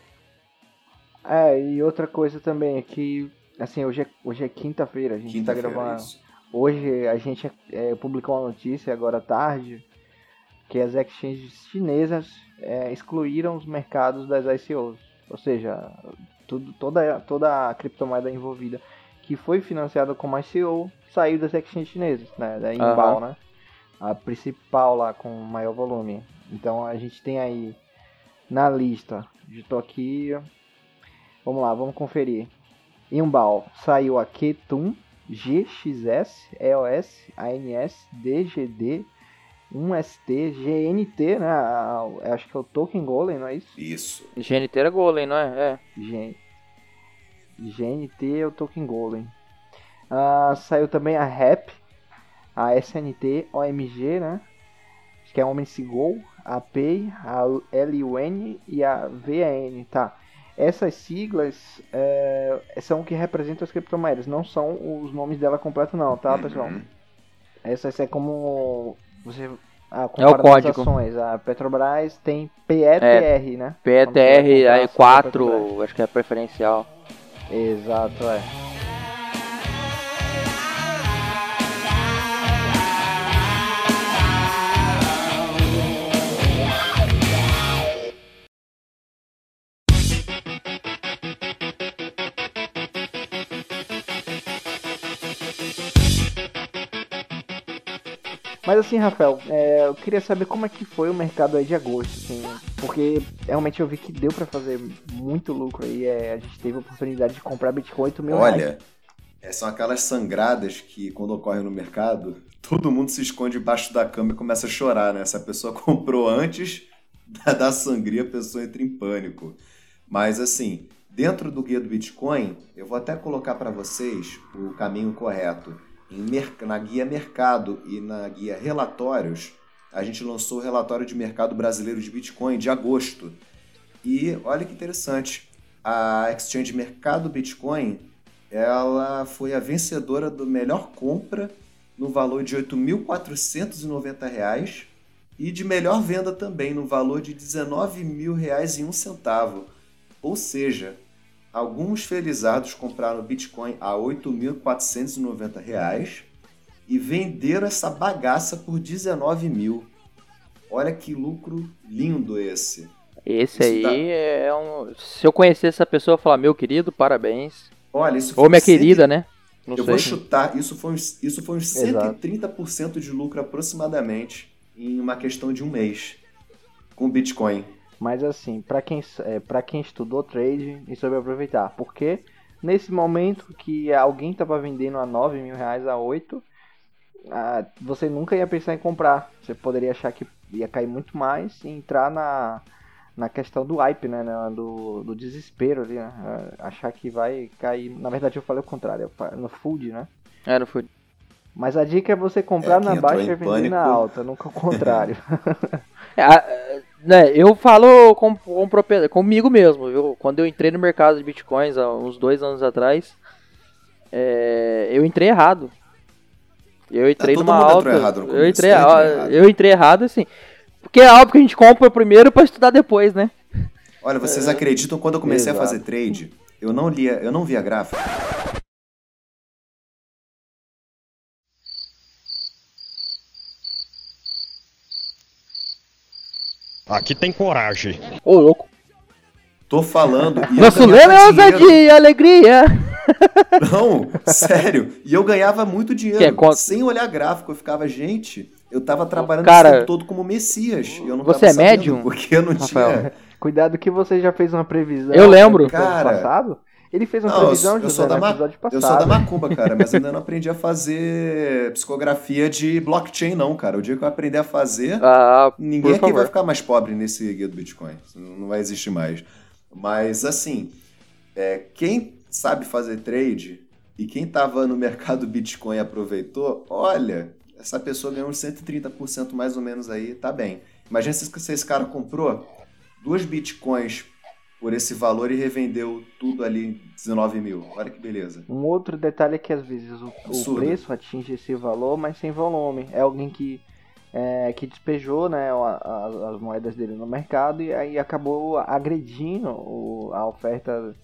S2: É, e outra coisa também é que, assim, hoje é, hoje é quinta-feira, a gente quinta tá gravando. Hoje a gente é, publicou uma notícia agora à tarde que as exchanges chinesas é, excluíram os mercados das ICOs. Ou seja, tudo, toda, toda a criptomoeda envolvida que foi financiada como ICO saiu das exchanges chinesas, né? Da Inbal, uhum. né? A principal lá com maior volume. Então a gente tem aí na lista, de aqui, vamos lá, vamos conferir. Inbal saiu a Ketum, GXS, EOS, ANS, DGD, 1ST, GNT, né? Acho que é o Token Golem, não é isso?
S1: Isso.
S3: GNT era Golem, não é? É.
S2: G... GNT é o Token Golem. Uh, saiu também a RAP, a SNT, OMG, né? Acho que é Omnicy Go, a PEI, a LUN e a VAN, tá? Essas siglas é, são o que representam as criptomoedas, não são os nomes dela completo não, tá, pessoal? Uhum. Essas é como você
S3: ah, é o código.
S2: Ações. A Petrobras tem PETR, é, né?
S3: PETR, aí 4, acho que é preferencial.
S2: Exato, é. Mas assim, Rafael, é, eu queria saber como é que foi o mercado aí de agosto, assim, porque realmente eu vi que deu para fazer muito lucro aí, é, a gente teve a oportunidade de comprar Bitcoin 8 mil
S1: Olha, reais. É, são aquelas sangradas que quando ocorrem no mercado, todo mundo se esconde debaixo da cama e começa a chorar, né? Se a pessoa (laughs) comprou antes da sangria, a pessoa entra em pânico. Mas assim, dentro do guia do Bitcoin, eu vou até colocar para vocês o caminho correto na guia Mercado e na guia Relatórios, a gente lançou o relatório de mercado brasileiro de Bitcoin de agosto. E olha que interessante, a exchange Mercado Bitcoin, ela foi a vencedora do melhor compra no valor de R$ 8.490 e de melhor venda também no valor de R$ 19.000 Ou seja, alguns felizados compraram Bitcoin a R$ 8.490 e venderam essa bagaça por 19 mil. Olha que lucro lindo esse.
S3: Esse isso aí dá... é um. Se eu conhecer essa pessoa, eu falar, meu querido, parabéns.
S1: Olha, isso
S3: Ou minha querida, né?
S1: Não eu sei. vou chutar, isso foi, isso foi uns 130% Exato. de lucro aproximadamente em uma questão de um mês com Bitcoin.
S2: Mas assim, para quem, é, quem estudou trade, isso vai aproveitar. Porque nesse momento que alguém estava vendendo a 9 mil reais a 8, ah, você nunca ia pensar em comprar. Você poderia achar que ia cair muito mais e entrar na, na questão do hype, né? Do, do desespero ali, né? Ah, achar que vai cair. Na verdade, eu falei o contrário, no food, né?
S3: É, no food.
S2: Mas a dica é você comprar é, na baixa e vender pânico. na alta, nunca o contrário. (laughs)
S3: é, né, eu falo com, com comigo mesmo, viu? Quando eu entrei no mercado de bitcoins há uns dois anos atrás, é, eu entrei errado. Eu entrei tá, numa alta. eu entrei, errado. eu entrei errado, assim. Porque é óbvio que a gente compra primeiro para estudar depois, né?
S1: Olha, vocês é. acreditam quando eu comecei Exato. a fazer trade, eu não lia, eu não via gráfico.
S4: Aqui tem coragem.
S3: Ô, louco.
S1: Tô falando.
S3: Nosso lema é ousadia, alegria. (laughs)
S1: Não, sério. E eu ganhava muito dinheiro. É, qual... Sem olhar gráfico, eu ficava, gente, eu tava trabalhando
S3: Cara,
S1: o tempo todo como Messias. Eu não
S3: você é médium?
S1: Porque eu não Rafael. tinha.
S2: Cuidado que você já fez uma previsão.
S3: Eu lembro.
S2: Cara, passado. Ele fez uma não, previsão,
S1: eu, eu sou da episódio passado. Eu sou da macumba, cara, mas ainda não (laughs) aprendi a fazer psicografia de blockchain, não, cara. O dia que eu aprender a fazer, ah, ninguém aqui vai ficar mais pobre nesse guia do Bitcoin. Não vai existir mais. Mas, assim, é, quem sabe fazer trade e quem estava no mercado Bitcoin aproveitou, olha, essa pessoa ganhou uns 130% mais ou menos aí, tá bem. Imagina se esse cara comprou duas Bitcoins por esse valor e revendeu tudo ali em 19 mil. Olha que beleza.
S2: Um outro detalhe é que às vezes o, o preço atinge esse valor, mas sem volume. É alguém que, é, que despejou né, as, as, moedas dele no mercado e aí acabou agredindo o, a oferta,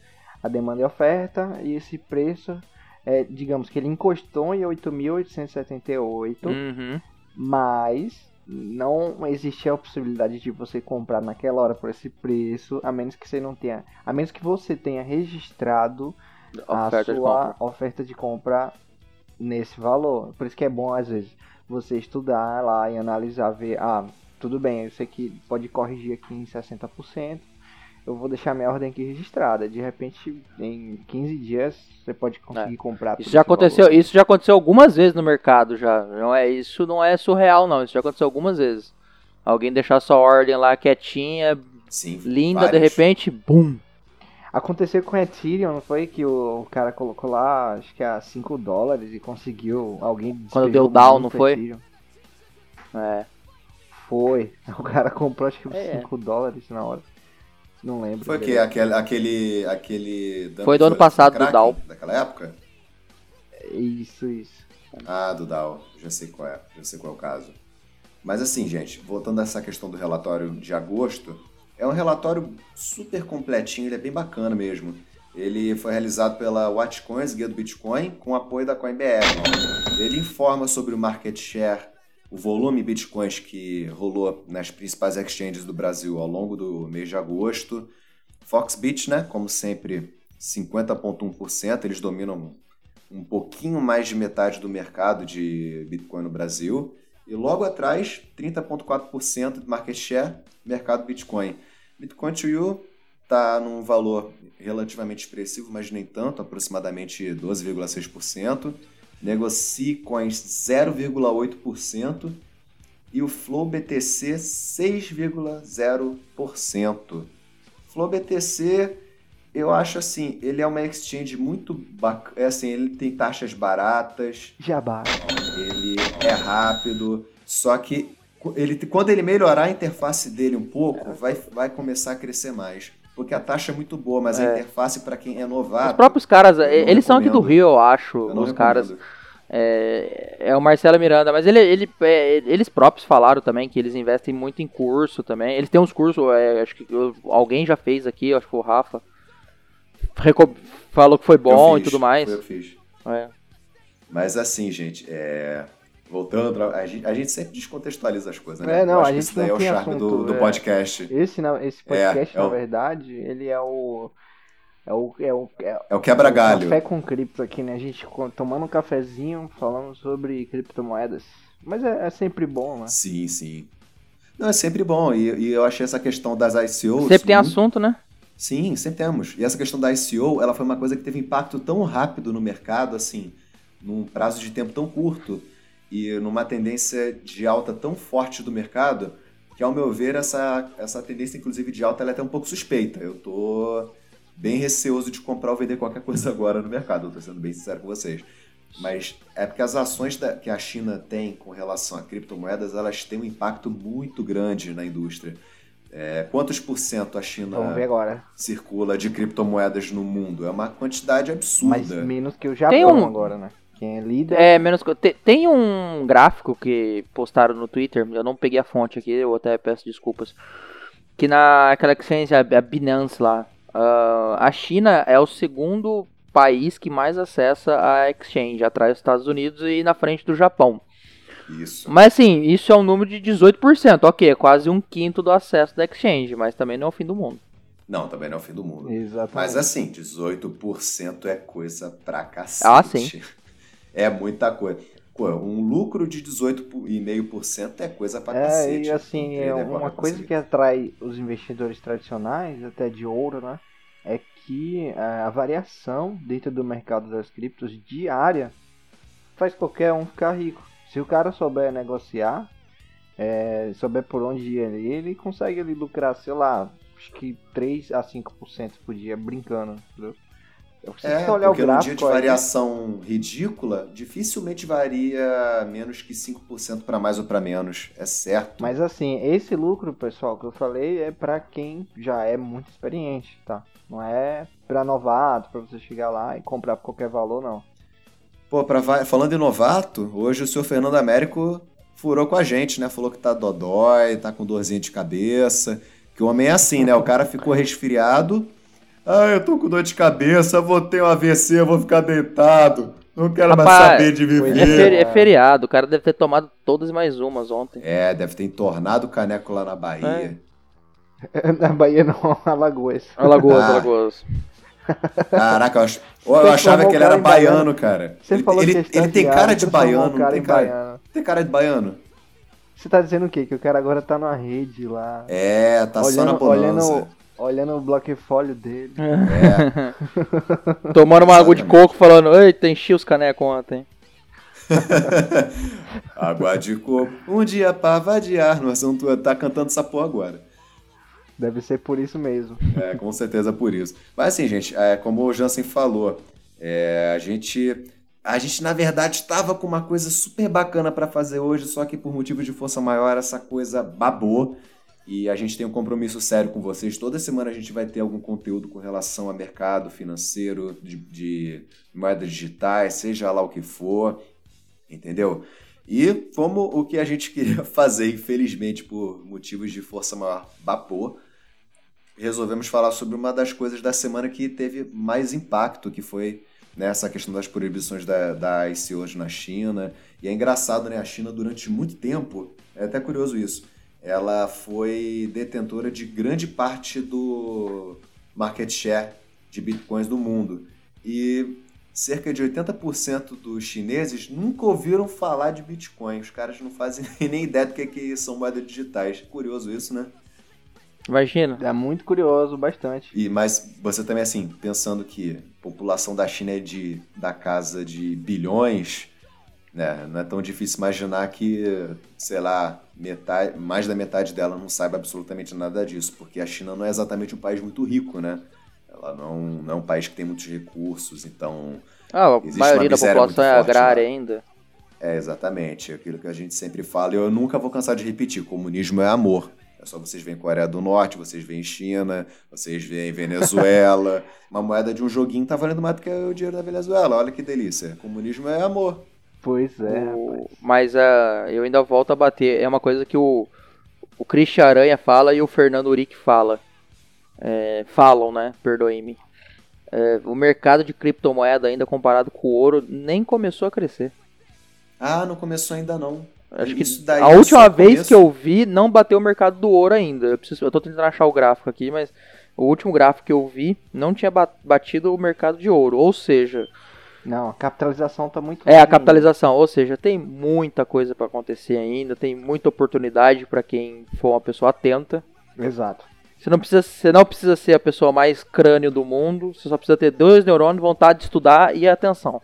S2: a demanda e a oferta, e esse preço, é, digamos que ele encostou em 8.878, uhum. mas não existia a possibilidade de você comprar naquela hora por esse preço, a menos que você não tenha, a menos que você tenha registrado oferta a sua de oferta de compra nesse valor. Por isso que é bom às vezes você estudar lá e analisar, ver, ah, tudo bem, sei que pode corrigir aqui em 60%, eu vou deixar minha ordem aqui registrada. De repente, em 15 dias, você pode conseguir é. comprar.
S3: Isso já aconteceu, valor. isso já aconteceu algumas vezes no mercado já. Não é isso, não é surreal não. Isso já aconteceu algumas vezes. Alguém deixar sua ordem lá quietinha, Sim, linda, vários. de repente, bum.
S2: Aconteceu com Ethereum, não foi que o, cara colocou lá, acho que a 5 dólares e conseguiu alguém
S3: Quando deu down, não foi? Ethereum.
S2: É. Foi. (laughs) O cara comprou acho que é. 5 dólares na hora. Não lembro.
S1: Foi que aquele aquele aquele
S3: Foi do ano passado do Dow.
S1: Daquela época?
S2: Isso, isso.
S1: Ah, do Dow. Já sei qual é, já sei qual é o caso. Mas assim, gente, voltando a essa questão do relatório de agosto, é um relatório super completinho, ele é bem bacana mesmo. Ele foi realizado pela Watchcoins, Guia do Bitcoin, com apoio da CoinBR. Ele informa sobre o market share o volume Bitcoins que rolou nas principais exchanges do Brasil ao longo do mês de agosto. Foxbit, né, como sempre, 50,1%, eles dominam um pouquinho mais de metade do mercado de Bitcoin no Brasil. E logo atrás, 30,4% de market share, mercado Bitcoin. Bitcoin to You está num valor relativamente expressivo, mas nem tanto, aproximadamente 12,6% negocie coins 0,8% e o Flow BTC 6,0%. Flow BTC, eu acho assim, ele é uma exchange muito bacana, é assim, ele tem taxas baratas.
S2: Jabá.
S1: Ele é rápido, só que ele, quando ele melhorar a interface dele um pouco, vai, vai começar a crescer mais porque a taxa é muito boa, mas é. a interface para quem é novato.
S3: Os próprios caras, eles são aqui do Rio, eu acho, eu os recomendo. caras. É, é, o Marcelo Miranda, mas ele, ele é, eles próprios falaram também que eles investem muito em curso também. Eles têm uns cursos, é, acho que alguém já fez aqui, acho que o Rafa. Falou que foi bom fiz, e tudo mais.
S1: Foi eu fiz. É. Mas assim, gente, é, Voltando, a gente, a gente, sempre descontextualiza as coisas, né?
S2: É, não, a gente isso daí é o charme
S1: assunto, do, do é, podcast.
S2: Esse, esse podcast, é, é na verdade, ele é o. É o, é o,
S1: é, é o quebra-galho.
S2: Café com cripto aqui, né? A gente tomando um cafezinho, falando sobre criptomoedas. Mas é, é sempre bom, né?
S1: Sim, sim. Não, é sempre bom. E, e eu achei essa questão das ICOs.
S3: Sempre tem muito... assunto, né?
S1: Sim, sempre temos. E essa questão da ICO, ela foi uma coisa que teve impacto tão rápido no mercado, assim, num prazo de tempo tão curto e numa tendência de alta tão forte do mercado, que ao meu ver essa, essa tendência, inclusive de alta, ela é até um pouco suspeita. Eu tô bem receoso de comprar ou vender qualquer coisa agora no mercado, eu tô sendo bem sincero com vocês. Mas é porque as ações da, que a China tem com relação a criptomoedas, elas têm um impacto muito grande na indústria. É, quantos por cento a China circula de criptomoedas no mundo? É uma quantidade absurda. Mas
S2: menos que o Japão um... agora, né? Quem é líder.
S3: É, menos que. Tem um gráfico que postaram no Twitter, eu não peguei a fonte aqui, eu até peço desculpas. Que naquela exchange, a, a Binance lá, uh, a China é o segundo país que mais acessa a exchange, atrás dos Estados Unidos e na frente do Japão.
S1: Isso.
S3: Mas assim, isso é um número de 18%, ok, é quase um quinto do acesso da exchange, mas também não é o fim do mundo.
S1: Não, também não é o fim do mundo.
S2: Exatamente.
S1: Mas assim, 18% é coisa pra cacete.
S3: Ah, sim. (laughs)
S1: É muita coisa. Um lucro de 18,5% é coisa pra
S2: é,
S1: cacete.
S2: E assim, é uma coisa que atrai os investidores tradicionais, até de ouro, né? É que a variação dentro do mercado das criptos diária faz qualquer um ficar rico. Se o cara souber negociar, é, souber por onde ir ele, ele consegue ali lucrar, sei lá, acho que 3 a 5% por dia brincando, entendeu?
S1: É, olhar porque no dia de variação aí... ridícula, dificilmente varia menos que 5% para mais ou para menos, é certo.
S2: Mas assim, esse lucro, pessoal, que eu falei é para quem já é muito experiente, tá? Não é para novato, para você chegar lá e comprar por qualquer valor, não.
S1: Pô, pra, falando em novato, hoje o senhor Fernando Américo furou com a gente, né? Falou que tá dodói, tá com dorzinha de cabeça. Que o homem é assim, né? O cara ficou resfriado. Ah, eu tô com dor de cabeça, vou ter um AVC, vou ficar deitado. Não quero Rapaz, mais saber de viver.
S3: É, feri é, feriado, o cara deve ter tomado todas mais umas ontem.
S1: É, deve ter entornado o caneco lá na Bahia.
S2: É. (laughs) na Bahia não, (laughs) Alagoas.
S3: Alagoas, ah. Alagoas.
S1: Caraca, eu, ach... eu achava que ele era baiano, cara. Você ele, falou ele, que ele tem cara de baiano, não tem cara, baiano. tem cara de baiano.
S2: Você tá dizendo o quê? Que o cara agora tá na rede lá.
S1: É, tá olhando, só na bonança.
S2: Olhando, olhando o bloquefólio dele.
S3: É. (laughs) Tomando uma água de coco falando, eita, enchi os canecos ontem. (laughs)
S1: água de coco. Um dia pra vadiar. No assunto, tá cantando essa porra agora.
S2: Deve ser por isso mesmo.
S1: É, com certeza por isso. Mas assim, gente, é, como o Jansen falou, é, a gente. A gente, na verdade, estava com uma coisa super bacana para fazer hoje, só que por motivo de força maior, essa coisa babou. E a gente tem um compromisso sério com vocês. Toda semana a gente vai ter algum conteúdo com relação a mercado financeiro, de, de moedas digitais, seja lá o que for, entendeu? E como o que a gente (laughs) queria fazer, infelizmente, por motivos de força maior, babou, resolvemos falar sobre uma das coisas da semana que teve mais impacto, que foi né, essa questão das proibições da, da ICOs na China. E é engraçado, né? A China, durante muito tempo, é até curioso isso, ela foi detentora de grande parte do market share de bitcoins do mundo. E cerca de 80% dos chineses nunca ouviram falar de Bitcoin. Os caras não fazem (laughs) nem ideia do que, que são moedas digitais. Curioso isso, né?
S3: Imagina.
S2: É muito curioso, bastante.
S1: E Mas você também, assim, pensando que a população da China é de, da casa de bilhões, né? Não é tão difícil imaginar que, sei lá, metade, mais da metade dela não saiba absolutamente nada disso, porque a China não é exatamente um país muito rico, né? Ela não, não é um país que tem muitos recursos, então...
S3: Ah, a maioria da população é agrária lá. ainda.
S1: É, exatamente. Aquilo que a gente sempre fala e eu nunca vou cansar de repetir. Comunismo é amor. É só vocês veem Coreia do Norte, vocês veem China, vocês veem Venezuela. (laughs) Uma moeda de um joguinho tá valendo mais do que o dinheiro da Venezuela. Olha que delícia. Comunismo é amor.
S2: Pois é.
S3: O... Mas uh, eu ainda volto a bater. É uma coisa que o, o Christian Aranha fala e o Fernando Uric fala. É, falam, né? Perdoe-me. É, o mercado de criptomoeda, ainda comparado com o ouro, nem começou a crescer.
S1: Ah, não começou ainda não.
S3: Acho que a última vez começo... que eu vi não bateu o mercado do ouro ainda. Eu, preciso, eu tô tentando achar o gráfico aqui, mas o último gráfico que eu vi não tinha batido o mercado de ouro. Ou seja.
S2: Não, a capitalização tá muito.
S3: É, a capitalização. Ou seja, tem muita coisa para acontecer ainda. Tem muita oportunidade para quem for uma pessoa atenta.
S2: Exato.
S3: Você não, precisa, você não precisa ser a pessoa mais crânio do mundo. Você só precisa ter dois neurônios, vontade de estudar e atenção.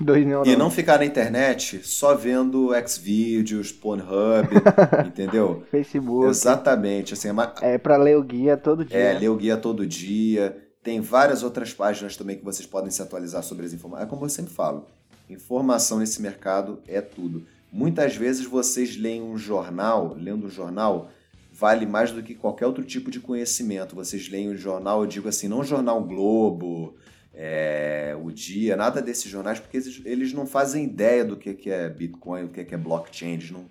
S2: Dois neurônios.
S1: E não ficar na internet só vendo Xvideos, Pornhub, (laughs) entendeu?
S2: Facebook.
S1: Exatamente. Assim, é, uma...
S2: é para ler o guia todo dia.
S1: É, ler o guia todo dia. Tem várias outras páginas também que vocês podem se atualizar sobre as informações. É como eu sempre falo, informação nesse mercado é tudo. Muitas vezes vocês leem um jornal, lendo um jornal, vale mais do que qualquer outro tipo de conhecimento. Vocês leem um jornal, eu digo assim, não o jornal Globo, é, o Dia, nada desses jornais, porque eles, eles não fazem ideia do que, que é Bitcoin, do que, que é blockchain, eles não,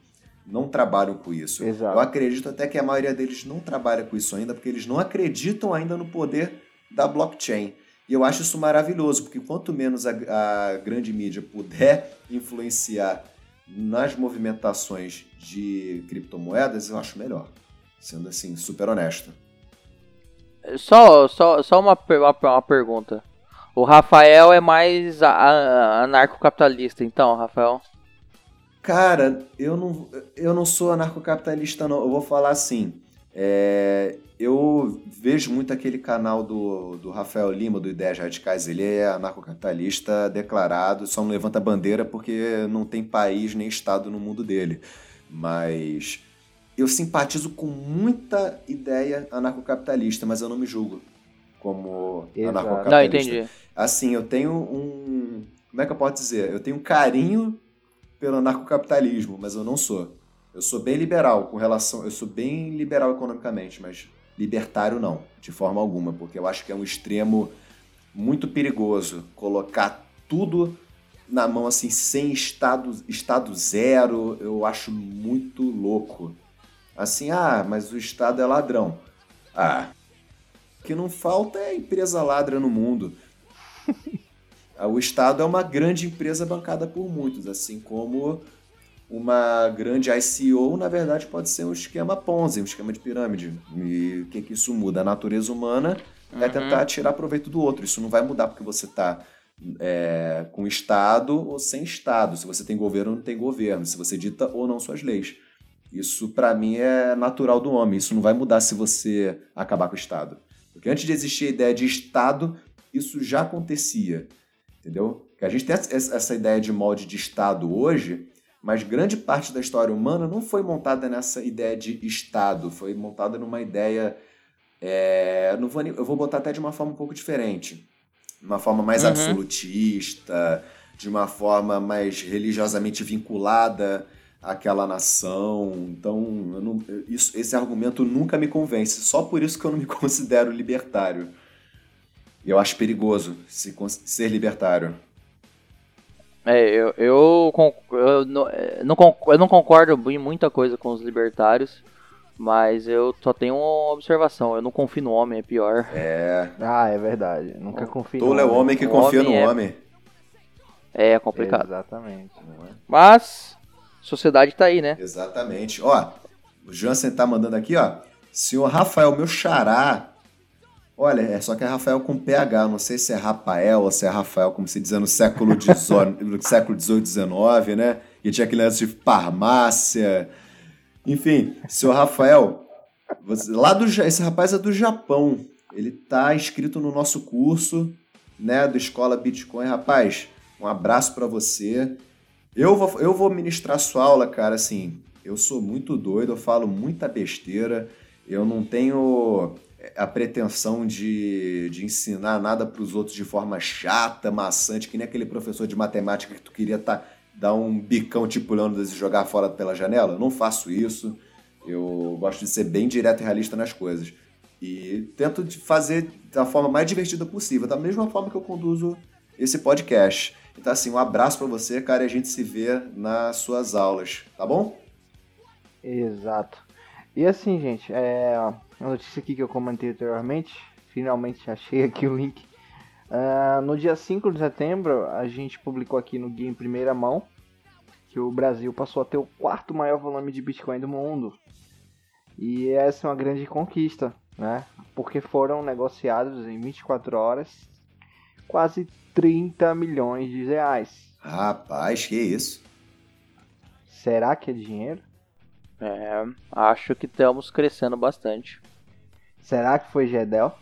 S1: não trabalham com isso.
S2: Exato.
S1: Eu acredito até que a maioria deles não trabalha com isso ainda, porque eles não acreditam ainda no poder da blockchain. E eu acho isso maravilhoso, porque quanto menos a, a grande mídia puder influenciar nas movimentações de criptomoedas, eu acho melhor. Sendo assim, super honesto.
S3: Só, só, só uma, uma, uma pergunta. O Rafael é mais anarcocapitalista, então, Rafael?
S1: Cara, eu não, eu não sou anarcocapitalista, não. Eu vou falar assim. É, eu vejo muito aquele canal do, do Rafael Lima, do Ideias Radicais. Ele é anarcocapitalista declarado, só não levanta bandeira porque não tem país nem estado no mundo dele. Mas eu simpatizo com muita ideia anarcocapitalista, mas eu não me julgo como anarcocapitalista.
S3: Não, entendi.
S1: Assim, eu tenho um. Como é que eu posso dizer? Eu tenho um carinho pelo anarcocapitalismo, mas eu não sou. Eu sou bem liberal com relação. Eu sou bem liberal economicamente, mas libertário não, de forma alguma, porque eu acho que é um extremo muito perigoso colocar tudo na mão assim, sem estado, estado zero, eu acho muito louco. Assim, ah, mas o Estado é ladrão. Ah, o que não falta é empresa ladra no mundo. (laughs) o Estado é uma grande empresa bancada por muitos, assim como uma grande ICO, na verdade, pode ser um esquema Ponzi, um esquema de pirâmide. E o que, que isso muda? A natureza humana é tentar tirar proveito do outro. Isso não vai mudar porque você está é, com Estado ou sem Estado. Se você tem governo ou não tem governo. Se você dita ou não suas leis. Isso, para mim, é natural do homem. Isso não vai mudar se você acabar com o Estado. Porque antes de existir a ideia de Estado, isso já acontecia. Entendeu? Que a gente tem essa ideia de molde de Estado hoje, mas grande parte da história humana não foi montada nessa ideia de Estado, foi montada numa ideia. É, não vou, eu vou botar até de uma forma um pouco diferente. De uma forma mais uhum. absolutista, de uma forma mais religiosamente vinculada àquela nação. Então, não, isso, esse argumento nunca me convence. Só por isso que eu não me (laughs) considero libertário. Eu acho perigoso se, ser libertário.
S3: É, eu, eu, eu, não, eu não concordo em muita coisa com os libertários, mas eu só tenho uma observação, eu não confio no homem, é pior.
S1: É.
S2: Ah, é verdade. nunca confio
S1: Tolo no homem. é o homem que o confia homem no é... homem.
S3: É complicado.
S2: Exatamente.
S1: É?
S3: Mas, sociedade tá aí, né?
S1: Exatamente. Ó, o Jansen tá mandando aqui, ó. Senhor Rafael, meu xará, Olha, é só que é Rafael com PH, não sei se é Rafael ou se é Rafael, como se dizia no século XVIII, (laughs) século XIX, né? E tinha aquele lance de farmácia. Enfim, senhor Rafael, você, lá do, esse rapaz é do Japão. Ele tá inscrito no nosso curso, né, do Escola Bitcoin. Rapaz, um abraço para você. Eu vou, eu vou ministrar sua aula, cara, assim, eu sou muito doido, eu falo muita besteira, eu não tenho a pretensão de, de ensinar nada para os outros de forma chata, maçante, que nem aquele professor de matemática que tu queria tá, dar um bicão tipo Leônidas e jogar fora pela janela. Eu não faço isso. Eu gosto de ser bem direto e realista nas coisas. E tento fazer da forma mais divertida possível, da mesma forma que eu conduzo esse podcast. Então, assim, um abraço para você, cara, e a gente se vê nas suas aulas, tá bom?
S2: Exato. E assim, gente, é, a notícia aqui que eu comentei anteriormente, finalmente achei aqui o link. Uh, no dia 5 de setembro, a gente publicou aqui no Guia em primeira mão que o Brasil passou a ter o quarto maior volume de Bitcoin do mundo. E essa é uma grande conquista, né? Porque foram negociados em 24 horas quase 30 milhões de reais.
S1: Rapaz, que isso?
S2: Será que é dinheiro?
S3: É, acho que estamos crescendo bastante.
S2: Será que foi Gedel?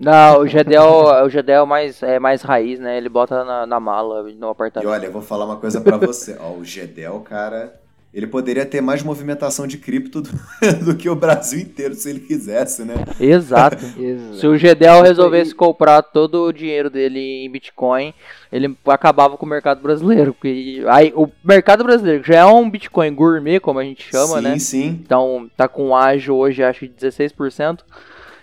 S3: Não, o Gedel, (laughs) o Gedel é mais, é mais raiz, né? Ele bota na, na mala no apartamento.
S1: E olha, eu vou falar uma coisa para você. Ó, o Gedel, cara, ele poderia ter mais movimentação de cripto do, (laughs) do, que o Brasil inteiro, se ele quisesse, né?
S3: Exato. (laughs) se o Gedel resolvesse comprar todo o dinheiro dele em Bitcoin, ele acabava com o mercado brasileiro. Porque aí, o mercado brasileiro já é um Bitcoin gourmet, como a gente chama,
S1: sim,
S3: né?
S1: Sim, sim.
S3: Então tá com ágio hoje, acho que 16%.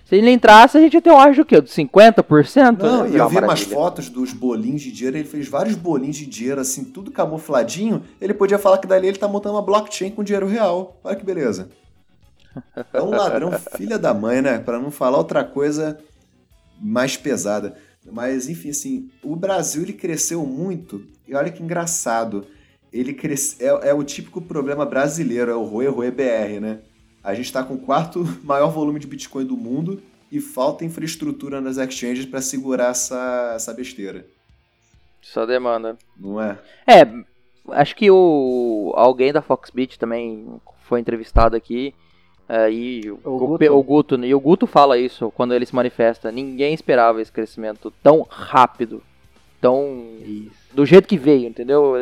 S3: Se ele entrasse, a gente ia ter um ágio o quê? De 50%?
S1: Não,
S3: né?
S1: e eu vi umas fotos dos bolinhos de dinheiro, ele fez vários bolinhos de dinheiro, assim, tudo camufladinho. Ele podia falar que dali ele tá montando uma blockchain com dinheiro real. Olha que beleza. É um ladrão (laughs) filha da mãe, né? Para não falar outra coisa mais pesada. Mas, enfim, assim, o Brasil ele cresceu muito, e olha que engraçado. Ele cresce, é, é o típico problema brasileiro, é o Rui Rui BR, né? A gente está com o quarto (laughs) maior volume de Bitcoin do mundo e falta infraestrutura nas exchanges para segurar essa, essa besteira.
S3: Só demanda.
S1: Não é?
S3: É, acho que o alguém da Foxbit também foi entrevistado aqui. É, e o, o, Guto. o, Guto. E o Guto fala isso quando ele se manifesta. Ninguém esperava esse crescimento tão rápido. Tão. Isso. Do jeito que veio, entendeu?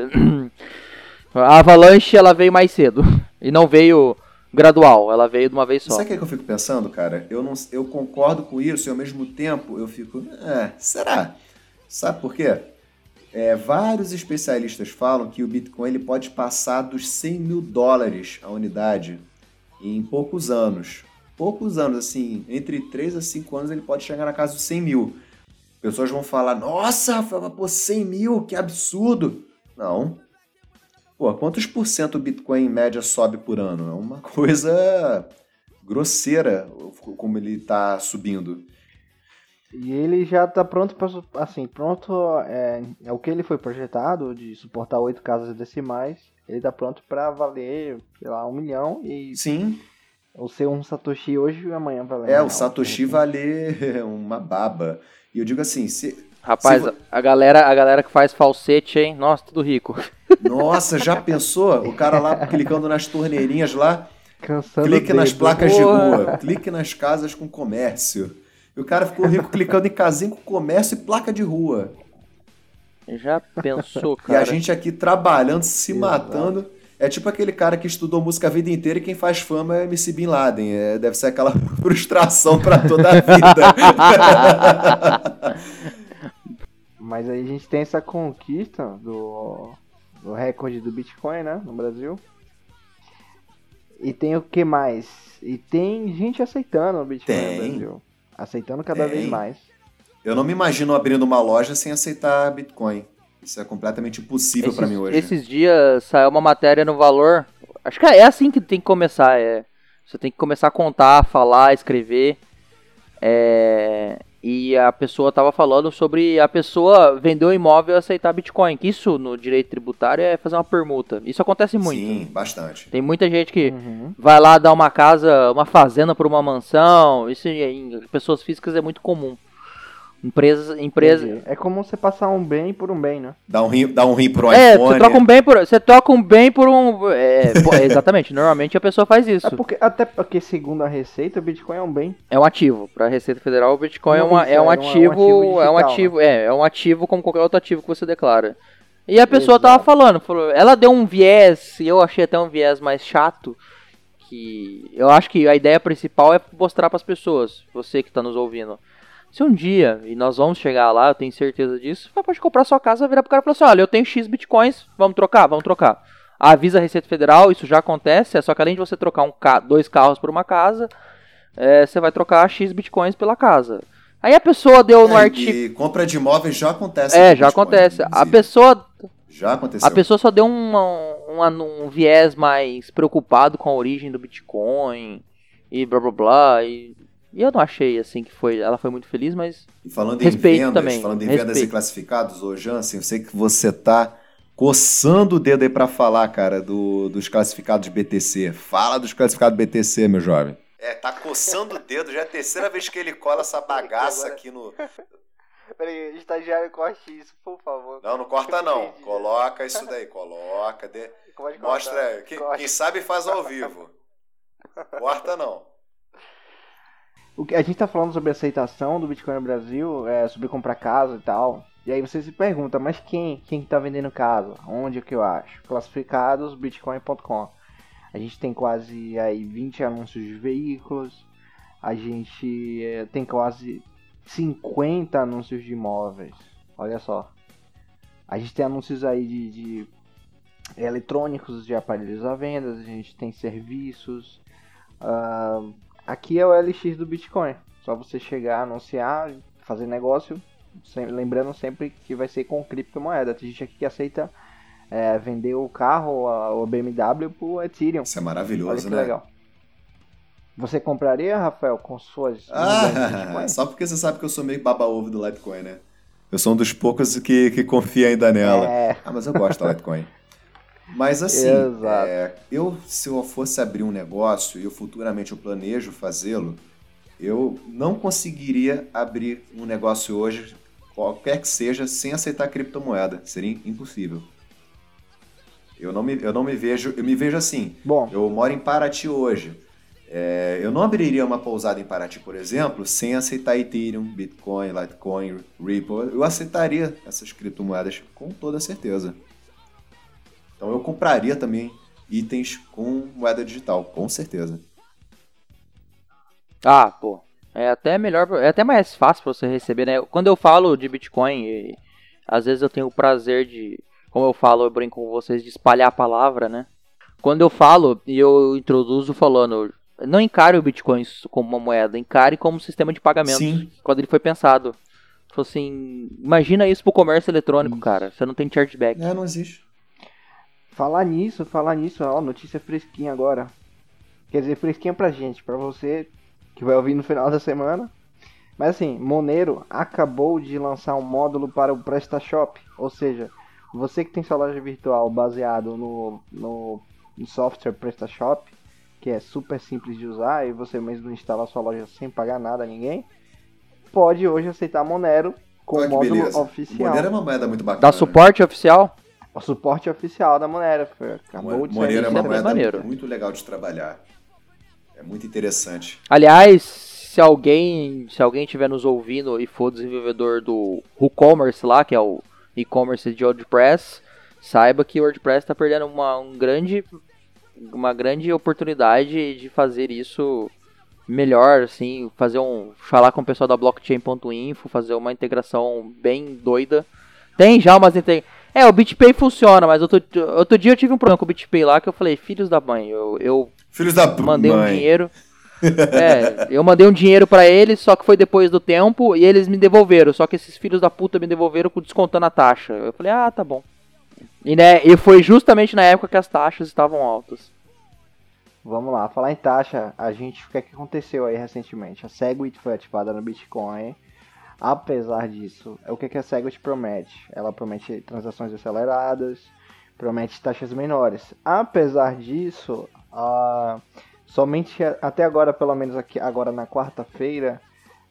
S3: (clears throat) A Avalanche ela veio mais cedo. (laughs) E não veio gradual, ela veio de uma vez só.
S1: Sabe o que, é que eu fico pensando, cara? Eu, não, eu concordo com isso e ao mesmo tempo eu fico, é, será? Sabe por quê? É, vários especialistas falam que o Bitcoin ele pode passar dos 100 mil dólares a unidade em poucos anos. Poucos anos, assim, entre 3 a 5 anos ele pode chegar na casa dos 100 mil. Pessoas vão falar, nossa, Rafael, pô, 100 mil, que absurdo. Não, Pô, quantos por cento o Bitcoin em média sobe por ano? É uma coisa grosseira como ele está subindo.
S2: E ele já está pronto para assim, pronto é, é, o que ele foi projetado de suportar oito casas decimais. Ele está pronto para valer, sei lá, um milhão e
S1: sim,
S2: ou ser um satoshi hoje e amanhã valer.
S1: É, um o satoshi valer (laughs) uma baba. E eu digo assim, se
S3: Rapaz, se... a galera, a galera que faz falsete, hein? Nossa, tudo rico.
S1: Nossa, já pensou? O cara lá clicando nas torneirinhas lá.
S2: Cansando
S1: clique nas placas de rua, clique nas casas com comércio. E o cara ficou rico clicando em casinho com comércio e placa de rua.
S3: Já pensou, cara?
S1: E a gente aqui trabalhando, se Exato. matando. É tipo aquele cara que estudou música a vida inteira e quem faz fama é MC Bin Laden. É, deve ser aquela (laughs) frustração para toda a vida. (laughs)
S2: Mas aí a gente tem essa conquista do, do recorde do Bitcoin, né, no Brasil. E tem o que mais? E tem gente aceitando o Bitcoin tem. no Brasil. Aceitando cada tem. vez mais.
S1: Eu não me imagino abrindo uma loja sem aceitar Bitcoin. Isso é completamente impossível para mim hoje.
S3: Esses dias saiu uma matéria no valor. Acho que é assim que tem que começar. É, você tem que começar a contar, falar, escrever. É, e a pessoa estava falando sobre a pessoa vender o imóvel e aceitar Bitcoin. Isso no direito tributário é fazer uma permuta. Isso acontece muito.
S1: Sim, bastante.
S3: Tem muita gente que uhum. vai lá dar uma casa, uma fazenda por uma mansão. Isso em pessoas físicas é muito comum. Empresas, empresa...
S2: É como você passar um bem por um bem, né?
S1: Dá um rim, dá um rim pro
S3: é,
S1: iPhone.
S3: Você troca um bem por, você troca um bem por um... É, (laughs) exatamente, normalmente a pessoa faz isso. É
S2: porque, até porque, segundo a Receita, o Bitcoin é um bem.
S3: É um ativo. Para a Receita Federal, o Bitcoin é, uma, é, um ativo... É um ativo, digital, é um ativo, né? é, é um ativo como qualquer outro ativo que você declara. E a pessoa Exato. tava falando, falou, ela deu um viés, e eu achei até um viés mais chato, que eu acho que a ideia principal é mostrar para as pessoas, você que está nos ouvindo, se um dia, e nós vamos chegar lá, eu tenho certeza disso, você pode comprar sua casa, virar pro cara e falar assim, olha, eu tenho X bitcoins, vamos trocar? Vamos trocar. Avisa a Receita Federal, isso já acontece, é só que além de você trocar um ca dois carros por uma casa, é, você vai trocar X bitcoins pela casa. Aí a pessoa deu no é, artigo... E
S1: compra de imóveis já acontece.
S3: É, já Bitcoin, acontece. Inclusive. A pessoa...
S1: Já aconteceu.
S3: A pessoa só deu um, um, um viés mais preocupado com a origem do Bitcoin e blá blá blá. E e eu não achei assim que foi. Ela foi muito feliz, mas.
S1: E falando em vendas, também. falando em respeito. vendas e classificados, ô Jansen, eu sei que você tá coçando o dedo aí para falar, cara, do, dos classificados BTC. Fala dos classificados BTC, meu jovem. É, tá coçando o dedo, já é a terceira vez que ele cola essa bagaça aqui no.
S2: Peraí, estagiário, corte isso, por favor.
S1: Não, não corta não. Coloca isso daí, coloca. De... Mostra. Quem, quem sabe faz ao vivo. (laughs) Corta não.
S2: O que a gente tá falando sobre aceitação do Bitcoin no Brasil, é, sobre comprar casa e tal. E aí você se pergunta, mas quem? Quem tá vendendo casa? Onde é que eu acho? Classificados bitcoin.com. A gente tem quase aí 20 anúncios de veículos. A gente é, tem quase 50 anúncios de imóveis. Olha só. A gente tem anúncios aí de, de eletrônicos, de aparelhos à venda. A gente tem serviços. Uh, aqui é o LX do Bitcoin. Só você chegar, anunciar, fazer negócio. lembrando sempre que vai ser com criptomoeda. Tem gente aqui que aceita é, vender o carro, o BMW, por Ethereum.
S1: Isso é maravilhoso, né? legal.
S2: Você compraria, Rafael, com suas.
S1: Ah, (laughs) só porque você sabe que eu sou meio baba-ovo do Litecoin, né? Eu sou um dos poucos que, que confia ainda nela. É. Ah, mas eu gosto da (laughs) Litecoin. Mas assim, é, eu se eu fosse abrir um negócio e eu futuramente eu planejo fazê-lo, eu não conseguiria abrir um negócio hoje, qualquer que seja, sem aceitar criptomoeda. Seria impossível. Eu não me, eu não me vejo, eu me vejo assim. Bom. Eu moro em Paraty hoje. É, eu não abriria uma pousada em Paraty, por exemplo, sem aceitar Ethereum, Bitcoin, Litecoin, Ripple. Eu aceitaria essas criptomoedas com toda certeza. Então eu compraria também itens com moeda digital, com certeza.
S3: Ah, pô. É até melhor, é até mais fácil para você receber, né? Quando eu falo de Bitcoin, e, às vezes eu tenho o prazer de, como eu falo, eu brinco com vocês, de espalhar a palavra, né? Quando eu falo e eu introduzo falando, não encare o Bitcoin como uma moeda, encare como um sistema de pagamento. Sim. Quando ele foi pensado. Falou assim, imagina isso pro comércio eletrônico, isso. cara. Você não tem chargeback.
S1: É, não existe.
S2: Falar nisso, falar nisso, ó, notícia fresquinha agora. Quer dizer, fresquinha pra gente, pra você que vai ouvir no final da semana. Mas assim, Monero acabou de lançar um módulo para o PrestaShop, ou seja, você que tem sua loja virtual baseado no, no, no software PrestaShop, que é super simples de usar e você mesmo instala sua loja sem pagar nada a ninguém, pode hoje aceitar Monero com o módulo beleza. oficial.
S1: Monero é uma moeda muito bacana.
S3: Dá suporte né? oficial?
S2: O suporte oficial da Monero. Acabou
S1: de Monero é uma moeda maneiro. muito legal de trabalhar. É muito interessante.
S3: Aliás, se alguém se alguém estiver nos ouvindo e for desenvolvedor do WooCommerce lá, que é o e-commerce de WordPress, saiba que o WordPress está perdendo uma, um grande uma grande oportunidade de fazer isso melhor, assim, fazer um. falar com o pessoal da blockchain.info, fazer uma integração bem doida. Tem já umas. É, o BitPay funciona, mas outro, outro dia eu tive um problema com o BitPay lá que eu falei, filhos da mãe, eu, eu
S1: filhos da
S3: mandei
S1: mãe.
S3: um dinheiro. (laughs) é, eu mandei um dinheiro para eles, só que foi depois do tempo e eles me devolveram. Só que esses filhos da puta me devolveram com descontando a taxa. Eu falei, ah, tá bom. E, né, e foi justamente na época que as taxas estavam altas.
S2: Vamos lá, falar em taxa, a gente, o que, é que aconteceu aí recentemente? A Segwit foi ativada no Bitcoin. Apesar disso, o que, é a Segwit promete? Ela promete transações aceleradas, promete taxas menores. Apesar disso, somente até agora, pelo menos aqui agora na quarta-feira,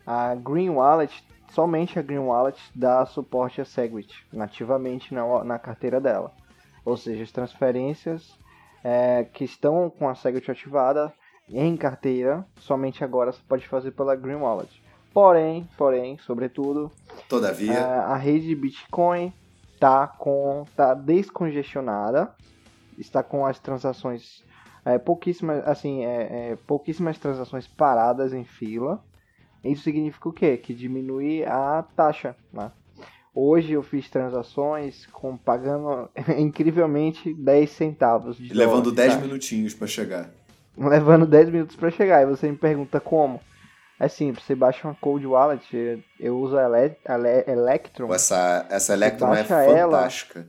S2: a Green Wallet, somente a Green Wallet dá suporte a Segwit nativamente na, na carteira dela. Ou seja, as transferências é, que estão com a Segwit ativada em carteira, somente agora você pode fazer pela Green Wallet. Porém, porém, sobretudo,
S1: todavia,
S2: é, a rede Bitcoin tá com tá descongestionada, está com as transações é, pouquíssimas, assim, é, é, pouquíssimas transações paradas em fila. Isso significa o quê? Que diminui a taxa, né? Hoje eu fiz transações com pagando (laughs) incrivelmente 10 centavos. De
S1: Levando
S2: dólar,
S1: 10 minutinhos para chegar.
S2: Levando 10 minutos para chegar. E você me pergunta como? É simples, você baixa uma Cold Wallet, eu uso a, Ele a Electron.
S1: Essa, essa Electron é fantástica.
S2: Ela,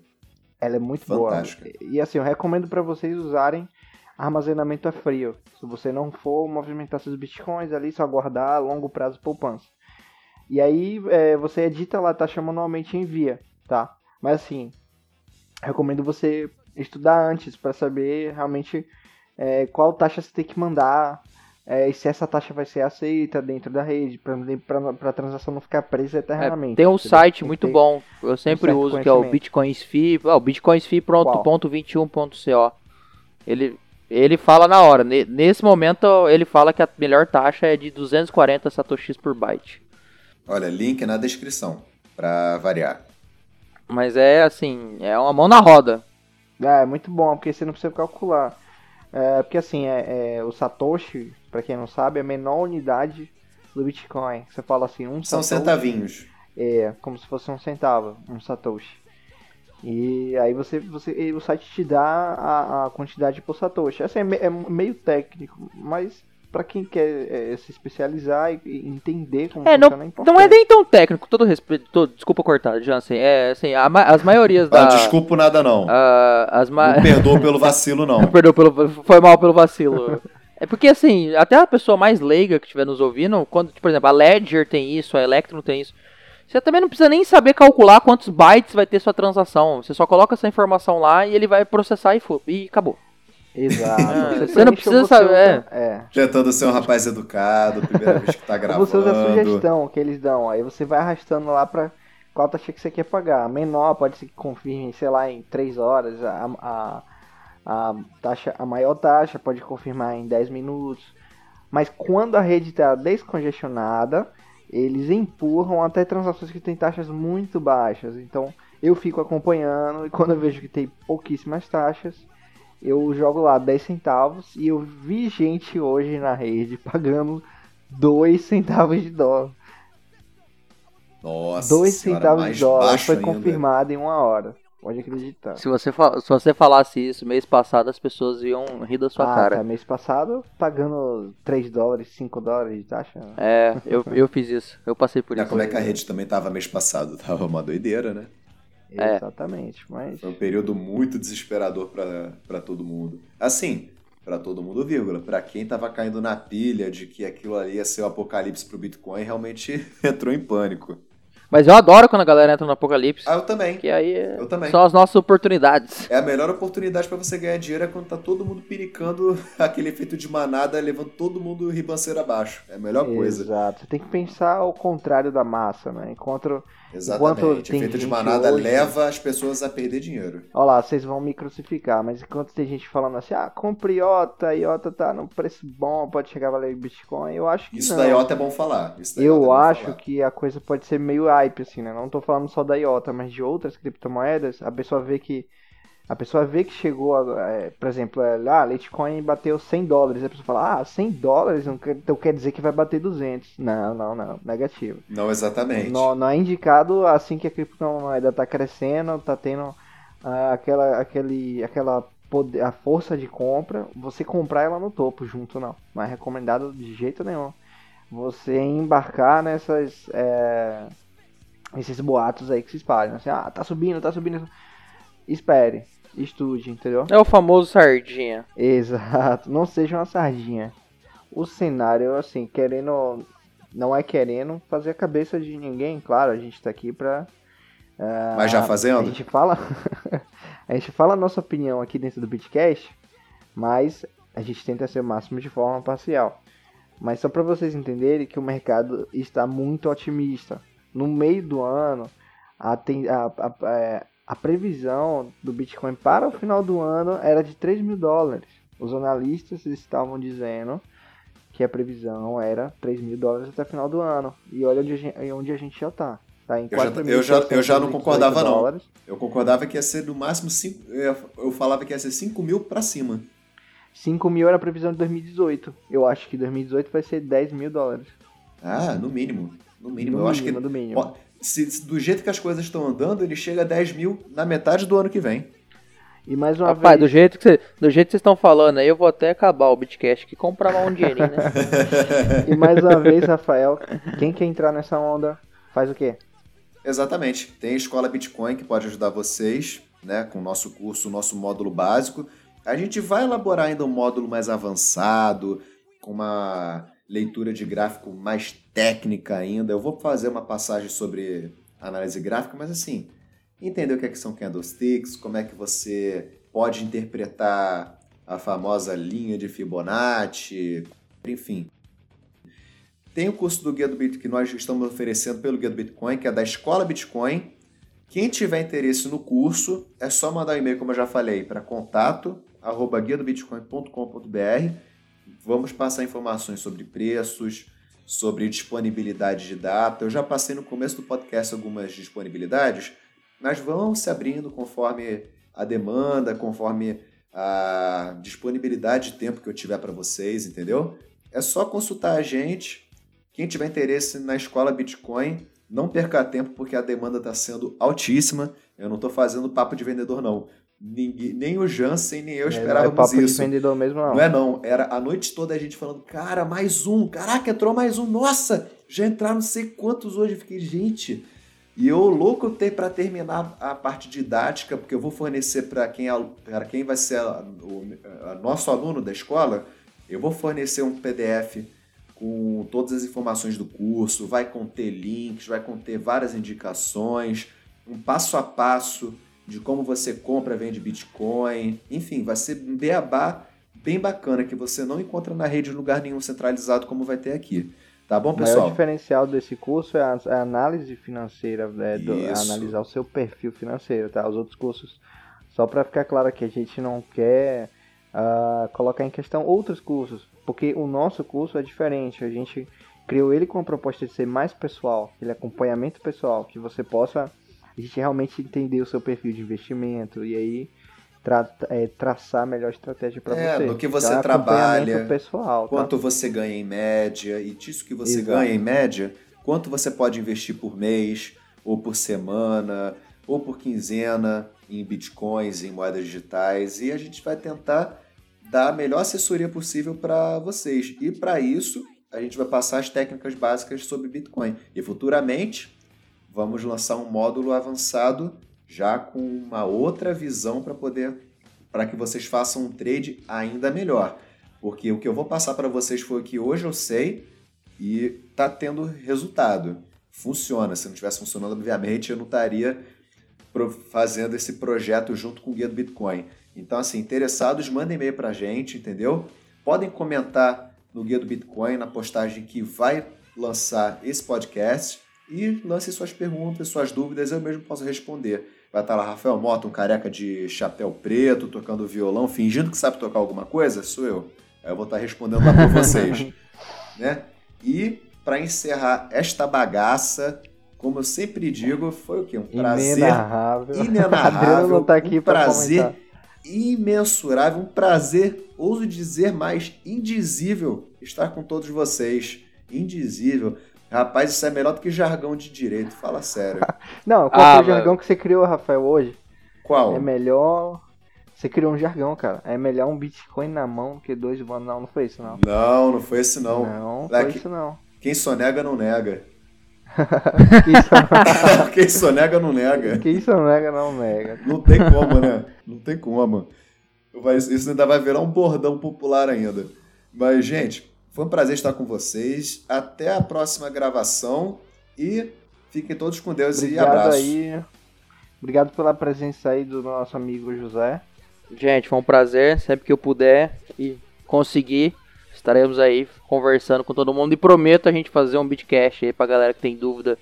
S2: ela é muito fantástica. boa. E assim, eu recomendo para vocês usarem armazenamento a frio. Se você não for movimentar seus bitcoins ali, só guardar a longo prazo poupança. E aí é, você edita lá a taxa manualmente e envia, tá? Mas assim, recomendo você estudar antes para saber realmente é, qual taxa você tem que mandar é, e se essa taxa vai ser aceita dentro da rede, para a transação não ficar presa eternamente.
S3: É, tem um entendeu? site muito bom, eu sempre um uso, que é o BitcoinsFi, oh, bitcoinsfi.21.co. Ele, ele fala na hora, nesse momento ele fala que a melhor taxa é de 240 satoshis por byte.
S1: Olha, link na descrição, para variar.
S3: Mas é assim, é uma mão na roda.
S2: É, é muito bom, porque você não precisa calcular. É, porque assim, é, é o Satoshi, para quem não sabe, é a menor unidade do Bitcoin. Você fala assim, um
S1: São
S2: Satoshi,
S1: centavinhos.
S2: É, como se fosse um centavo, um Satoshi. E aí você, você o site te dá a, a quantidade por Satoshi. Assim, é, é meio técnico, mas para quem quer é, se especializar e entender como
S3: é, funciona, não, é não é nem tão técnico, todo respeito, todo, desculpa cortar, Jansen, é assim, a, as maiorias
S1: da... Ah, desculpa nada não,
S3: uh, as ma...
S1: não perdoa pelo vacilo não. (laughs)
S3: perdoa pelo, foi mal pelo vacilo. (laughs) é porque assim, até a pessoa mais leiga que estiver nos ouvindo, quando, por exemplo, a Ledger tem isso, a Electron tem isso, você também não precisa nem saber calcular quantos bytes vai ter sua transação, você só coloca essa informação lá e ele vai processar e, e acabou.
S2: Exato.
S3: É, você não precisa saber. É.
S1: é. Tentando ser um rapaz educado, primeira vez que tá gravando.
S2: Você usa a sugestão que eles dão, aí você vai arrastando lá pra qual taxa que você quer pagar. Menor pode ser que confirme, sei lá, em 3 horas. A, a, a, taxa, a maior taxa pode confirmar em 10 minutos. Mas quando a rede está descongestionada, eles empurram até transações que têm taxas muito baixas. Então eu fico acompanhando e quando eu vejo que tem pouquíssimas taxas, eu jogo lá 10 centavos e eu vi gente hoje na rede (laughs) pagando 2 centavos de dólar.
S1: Nossa,
S2: 2 centavos de dólar foi ainda. confirmado em uma hora. Pode acreditar.
S3: Se você, se você falasse isso mês passado, as pessoas iam rir da sua
S2: ah,
S3: cara.
S2: Tá, mês passado, pagando 3 dólares, 5 dólares de taxa.
S3: É, eu, eu fiz isso. Eu passei por
S1: isso.
S3: isso.
S1: Como é que a rede também tava mês passado? (laughs) Tava uma doideira, né?
S2: É. Exatamente, mas...
S1: Foi um período muito desesperador para todo mundo. Assim, para todo mundo, vírgula. Para quem tava caindo na pilha de que aquilo ali ia ser o apocalipse pro Bitcoin, realmente (laughs) entrou em pânico.
S3: Mas eu adoro quando a galera entra no apocalipse.
S1: Ah, eu também.
S3: Que aí é
S1: eu também.
S3: são as nossas oportunidades.
S1: É a melhor oportunidade para você ganhar dinheiro é quando tá todo mundo piricando (laughs) aquele efeito de manada, levando todo mundo ribanceiro abaixo. É a melhor coisa.
S2: Exato. Você tem que pensar ao contrário da massa, né? Enquanto
S1: Exatamente. o efeito de manada hoje... leva as pessoas a perder dinheiro.
S2: Olha lá, vocês vão me crucificar, mas enquanto tem gente falando assim, ah, compre IOTA, IOTA tá no preço bom, pode chegar a valer Bitcoin, eu acho que
S1: Isso
S2: não.
S1: da IOTA é bom falar.
S2: eu é acho falar. que a coisa pode ser meio hype, assim, né? Não tô falando só da IOTA, mas de outras criptomoedas, a pessoa vê que a pessoa vê que chegou, a, é, por exemplo, é, ah, Litecoin bateu 100 dólares. A pessoa fala, ah, 100 dólares então quer dizer que vai bater 200. Não, não, não, negativo.
S1: Não exatamente.
S2: Não, não é indicado assim que a criptomoeda está crescendo, está tendo ah, aquela, aquele, aquela poder, a força de compra, você comprar ela no topo junto, não. Não é recomendado de jeito nenhum. Você embarcar nessas, é, esses boatos aí que se espalham. Assim, ah, tá subindo, tá subindo. Espere estude, entendeu?
S3: É o famoso sardinha.
S2: Exato, não seja uma sardinha. O cenário, assim, querendo. Não é querendo fazer a cabeça de ninguém, claro, a gente tá aqui pra.
S1: Uh, Mas já fazendo?
S2: A gente fala. (laughs) a gente fala a nossa opinião aqui dentro do Bitcast, mas a gente tenta ser o máximo de forma parcial. Mas só para vocês entenderem que o mercado está muito otimista. No meio do ano, a, a, a, é, a previsão do Bitcoin para o final do ano era de 3 mil dólares. Os analistas estavam dizendo que a previsão era 3 mil dólares até o final do ano. E olha onde a gente, onde a gente já está. Tá em
S1: eu, já, eu, já, eu já não concordava não. Eu concordava que ia ser no máximo 5. Eu, eu falava que ia ser 5 mil para cima.
S2: 5 mil era a previsão de 2018. Eu acho que 2018 vai ser 10 mil dólares.
S1: Ah, no mínimo. No mínimo.
S2: No
S1: eu
S2: mínimo,
S1: acho que. Se, se, do jeito que as coisas estão andando, ele chega a 10 mil na metade do ano que vem.
S2: E mais uma
S3: Rapaz,
S2: vez...
S3: do jeito que do jeito que vocês estão falando aí, eu vou até acabar o Bitcast que comprar um dinheirinho, né? (laughs)
S2: e mais uma vez, Rafael, quem quer entrar nessa onda, faz o quê?
S1: Exatamente. Tem a Escola Bitcoin que pode ajudar vocês, né, com o nosso curso, o nosso módulo básico. A gente vai elaborar ainda um módulo mais avançado, com uma leitura de gráfico mais técnica ainda. Eu vou fazer uma passagem sobre análise gráfica, mas assim, entender o que, é que são candlesticks, como é que você pode interpretar a famosa linha de Fibonacci, enfim. Tem o curso do Guia do Bitcoin que nós estamos oferecendo pelo Guia do Bitcoin, que é da Escola Bitcoin. Quem tiver interesse no curso, é só mandar um e-mail, como eu já falei, para contato arroba guia do bitcoin.com.br. Vamos passar informações sobre preços, sobre disponibilidade de data. Eu já passei no começo do podcast algumas disponibilidades, mas vão se abrindo conforme a demanda, conforme a disponibilidade de tempo que eu tiver para vocês, entendeu? É só consultar a gente. Quem tiver interesse na escola Bitcoin, não perca tempo porque a demanda está sendo altíssima. Eu não estou fazendo papo de vendedor, não. Ninguém, nem o Jansen, nem eu esperávamos
S2: é, não é papo
S1: isso.
S2: Mesmo, não.
S1: não é não. Era a noite toda a gente falando, cara, mais um. Caraca, entrou mais um. Nossa, já entraram não sei quantos hoje. Eu fiquei, gente. E eu louco ter para terminar a parte didática, porque eu vou fornecer para quem, é quem vai ser a, o a nosso aluno da escola, eu vou fornecer um PDF com todas as informações do curso, vai conter links, vai conter várias indicações, um passo a passo de como você compra, vende Bitcoin, enfim, vai ser um beabá bem bacana que você não encontra na rede em lugar nenhum centralizado como vai ter aqui. Tá bom, pessoal? O
S2: maior diferencial desse curso é a, a análise financeira, né, do, analisar o seu perfil financeiro, tá? Os outros cursos, só para ficar claro que a gente não quer uh, colocar em questão outros cursos, porque o nosso curso é diferente. A gente criou ele com a proposta de ser mais pessoal, aquele acompanhamento pessoal, que você possa a gente realmente entender o seu perfil de investimento e aí tra é, traçar a melhor estratégia para
S1: é,
S2: você.
S1: No que você então, trabalha,
S2: pessoal,
S1: tá? quanto você ganha em média e disso que você Exato. ganha em média, quanto você pode investir por mês ou por semana ou por quinzena em bitcoins, em moedas digitais e a gente vai tentar dar a melhor assessoria possível para vocês. E para isso, a gente vai passar as técnicas básicas sobre Bitcoin. E futuramente, vamos lançar um módulo avançado já com uma outra visão para poder para que vocês façam um trade ainda melhor. Porque o que eu vou passar para vocês foi o que hoje eu sei e está tendo resultado. Funciona. Se não tivesse funcionando, obviamente, eu não estaria fazendo esse projeto junto com o Guia do Bitcoin. Então, assim, interessados, mandem e-mail para a gente, entendeu? Podem comentar no Guia do Bitcoin, na postagem que vai lançar esse podcast e lance suas perguntas, suas dúvidas, eu mesmo posso responder. Vai estar lá Rafael Mota, um careca de chapéu preto, tocando violão, fingindo que sabe tocar alguma coisa? Sou eu. Eu vou estar respondendo lá para (laughs) vocês. né? E para encerrar esta bagaça, como eu sempre digo, foi o quê? Um prazer
S2: inenarrável.
S1: Inenarrável. (laughs)
S2: não tá aqui
S1: um prazer imensurável, um prazer, ouso dizer mais, indizível estar com todos vocês. Indizível. Rapaz, isso é melhor do que jargão de direito, fala sério. (laughs)
S2: Não, qual ah, foi o jargão que você criou, Rafael, hoje?
S1: Qual?
S2: É melhor. Você criou um jargão, cara. É melhor um Bitcoin na mão que dois voando. Não, não foi isso, não.
S1: Não, não foi isso, não.
S2: Não, foi isso, não.
S1: Quem sonega, (laughs) (laughs) não nega.
S2: Quem, sonega...
S1: Quem sonega, não nega.
S2: Quem sonega, não nega.
S1: Não tem como, né? Não tem como. Isso ainda vai virar um bordão popular ainda. Mas, gente, foi um prazer estar com vocês. Até a próxima gravação e fiquem todos com Deus
S2: Obrigado
S1: e abraço.
S2: Aí. Obrigado pela presença aí do nosso amigo José.
S3: Gente, foi um prazer. Sempre que eu puder e conseguir, estaremos aí conversando com todo mundo. E prometo a gente fazer um bitcast aí pra galera que tem dúvida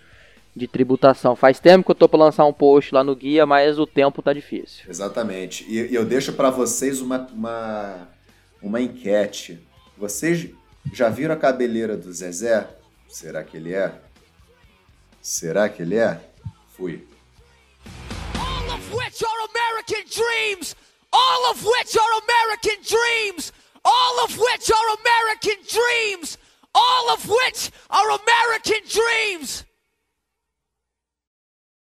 S3: de tributação. Faz tempo que eu tô para lançar um post lá no guia, mas o tempo tá difícil.
S1: Exatamente. E eu deixo para vocês uma, uma, uma enquete. Vocês já viram a cabeleira do Zezé? Será que ele é? Será que ele é? Fui. All of which are American dreams! All of which are American dreams! All of which are American dreams! All of which are American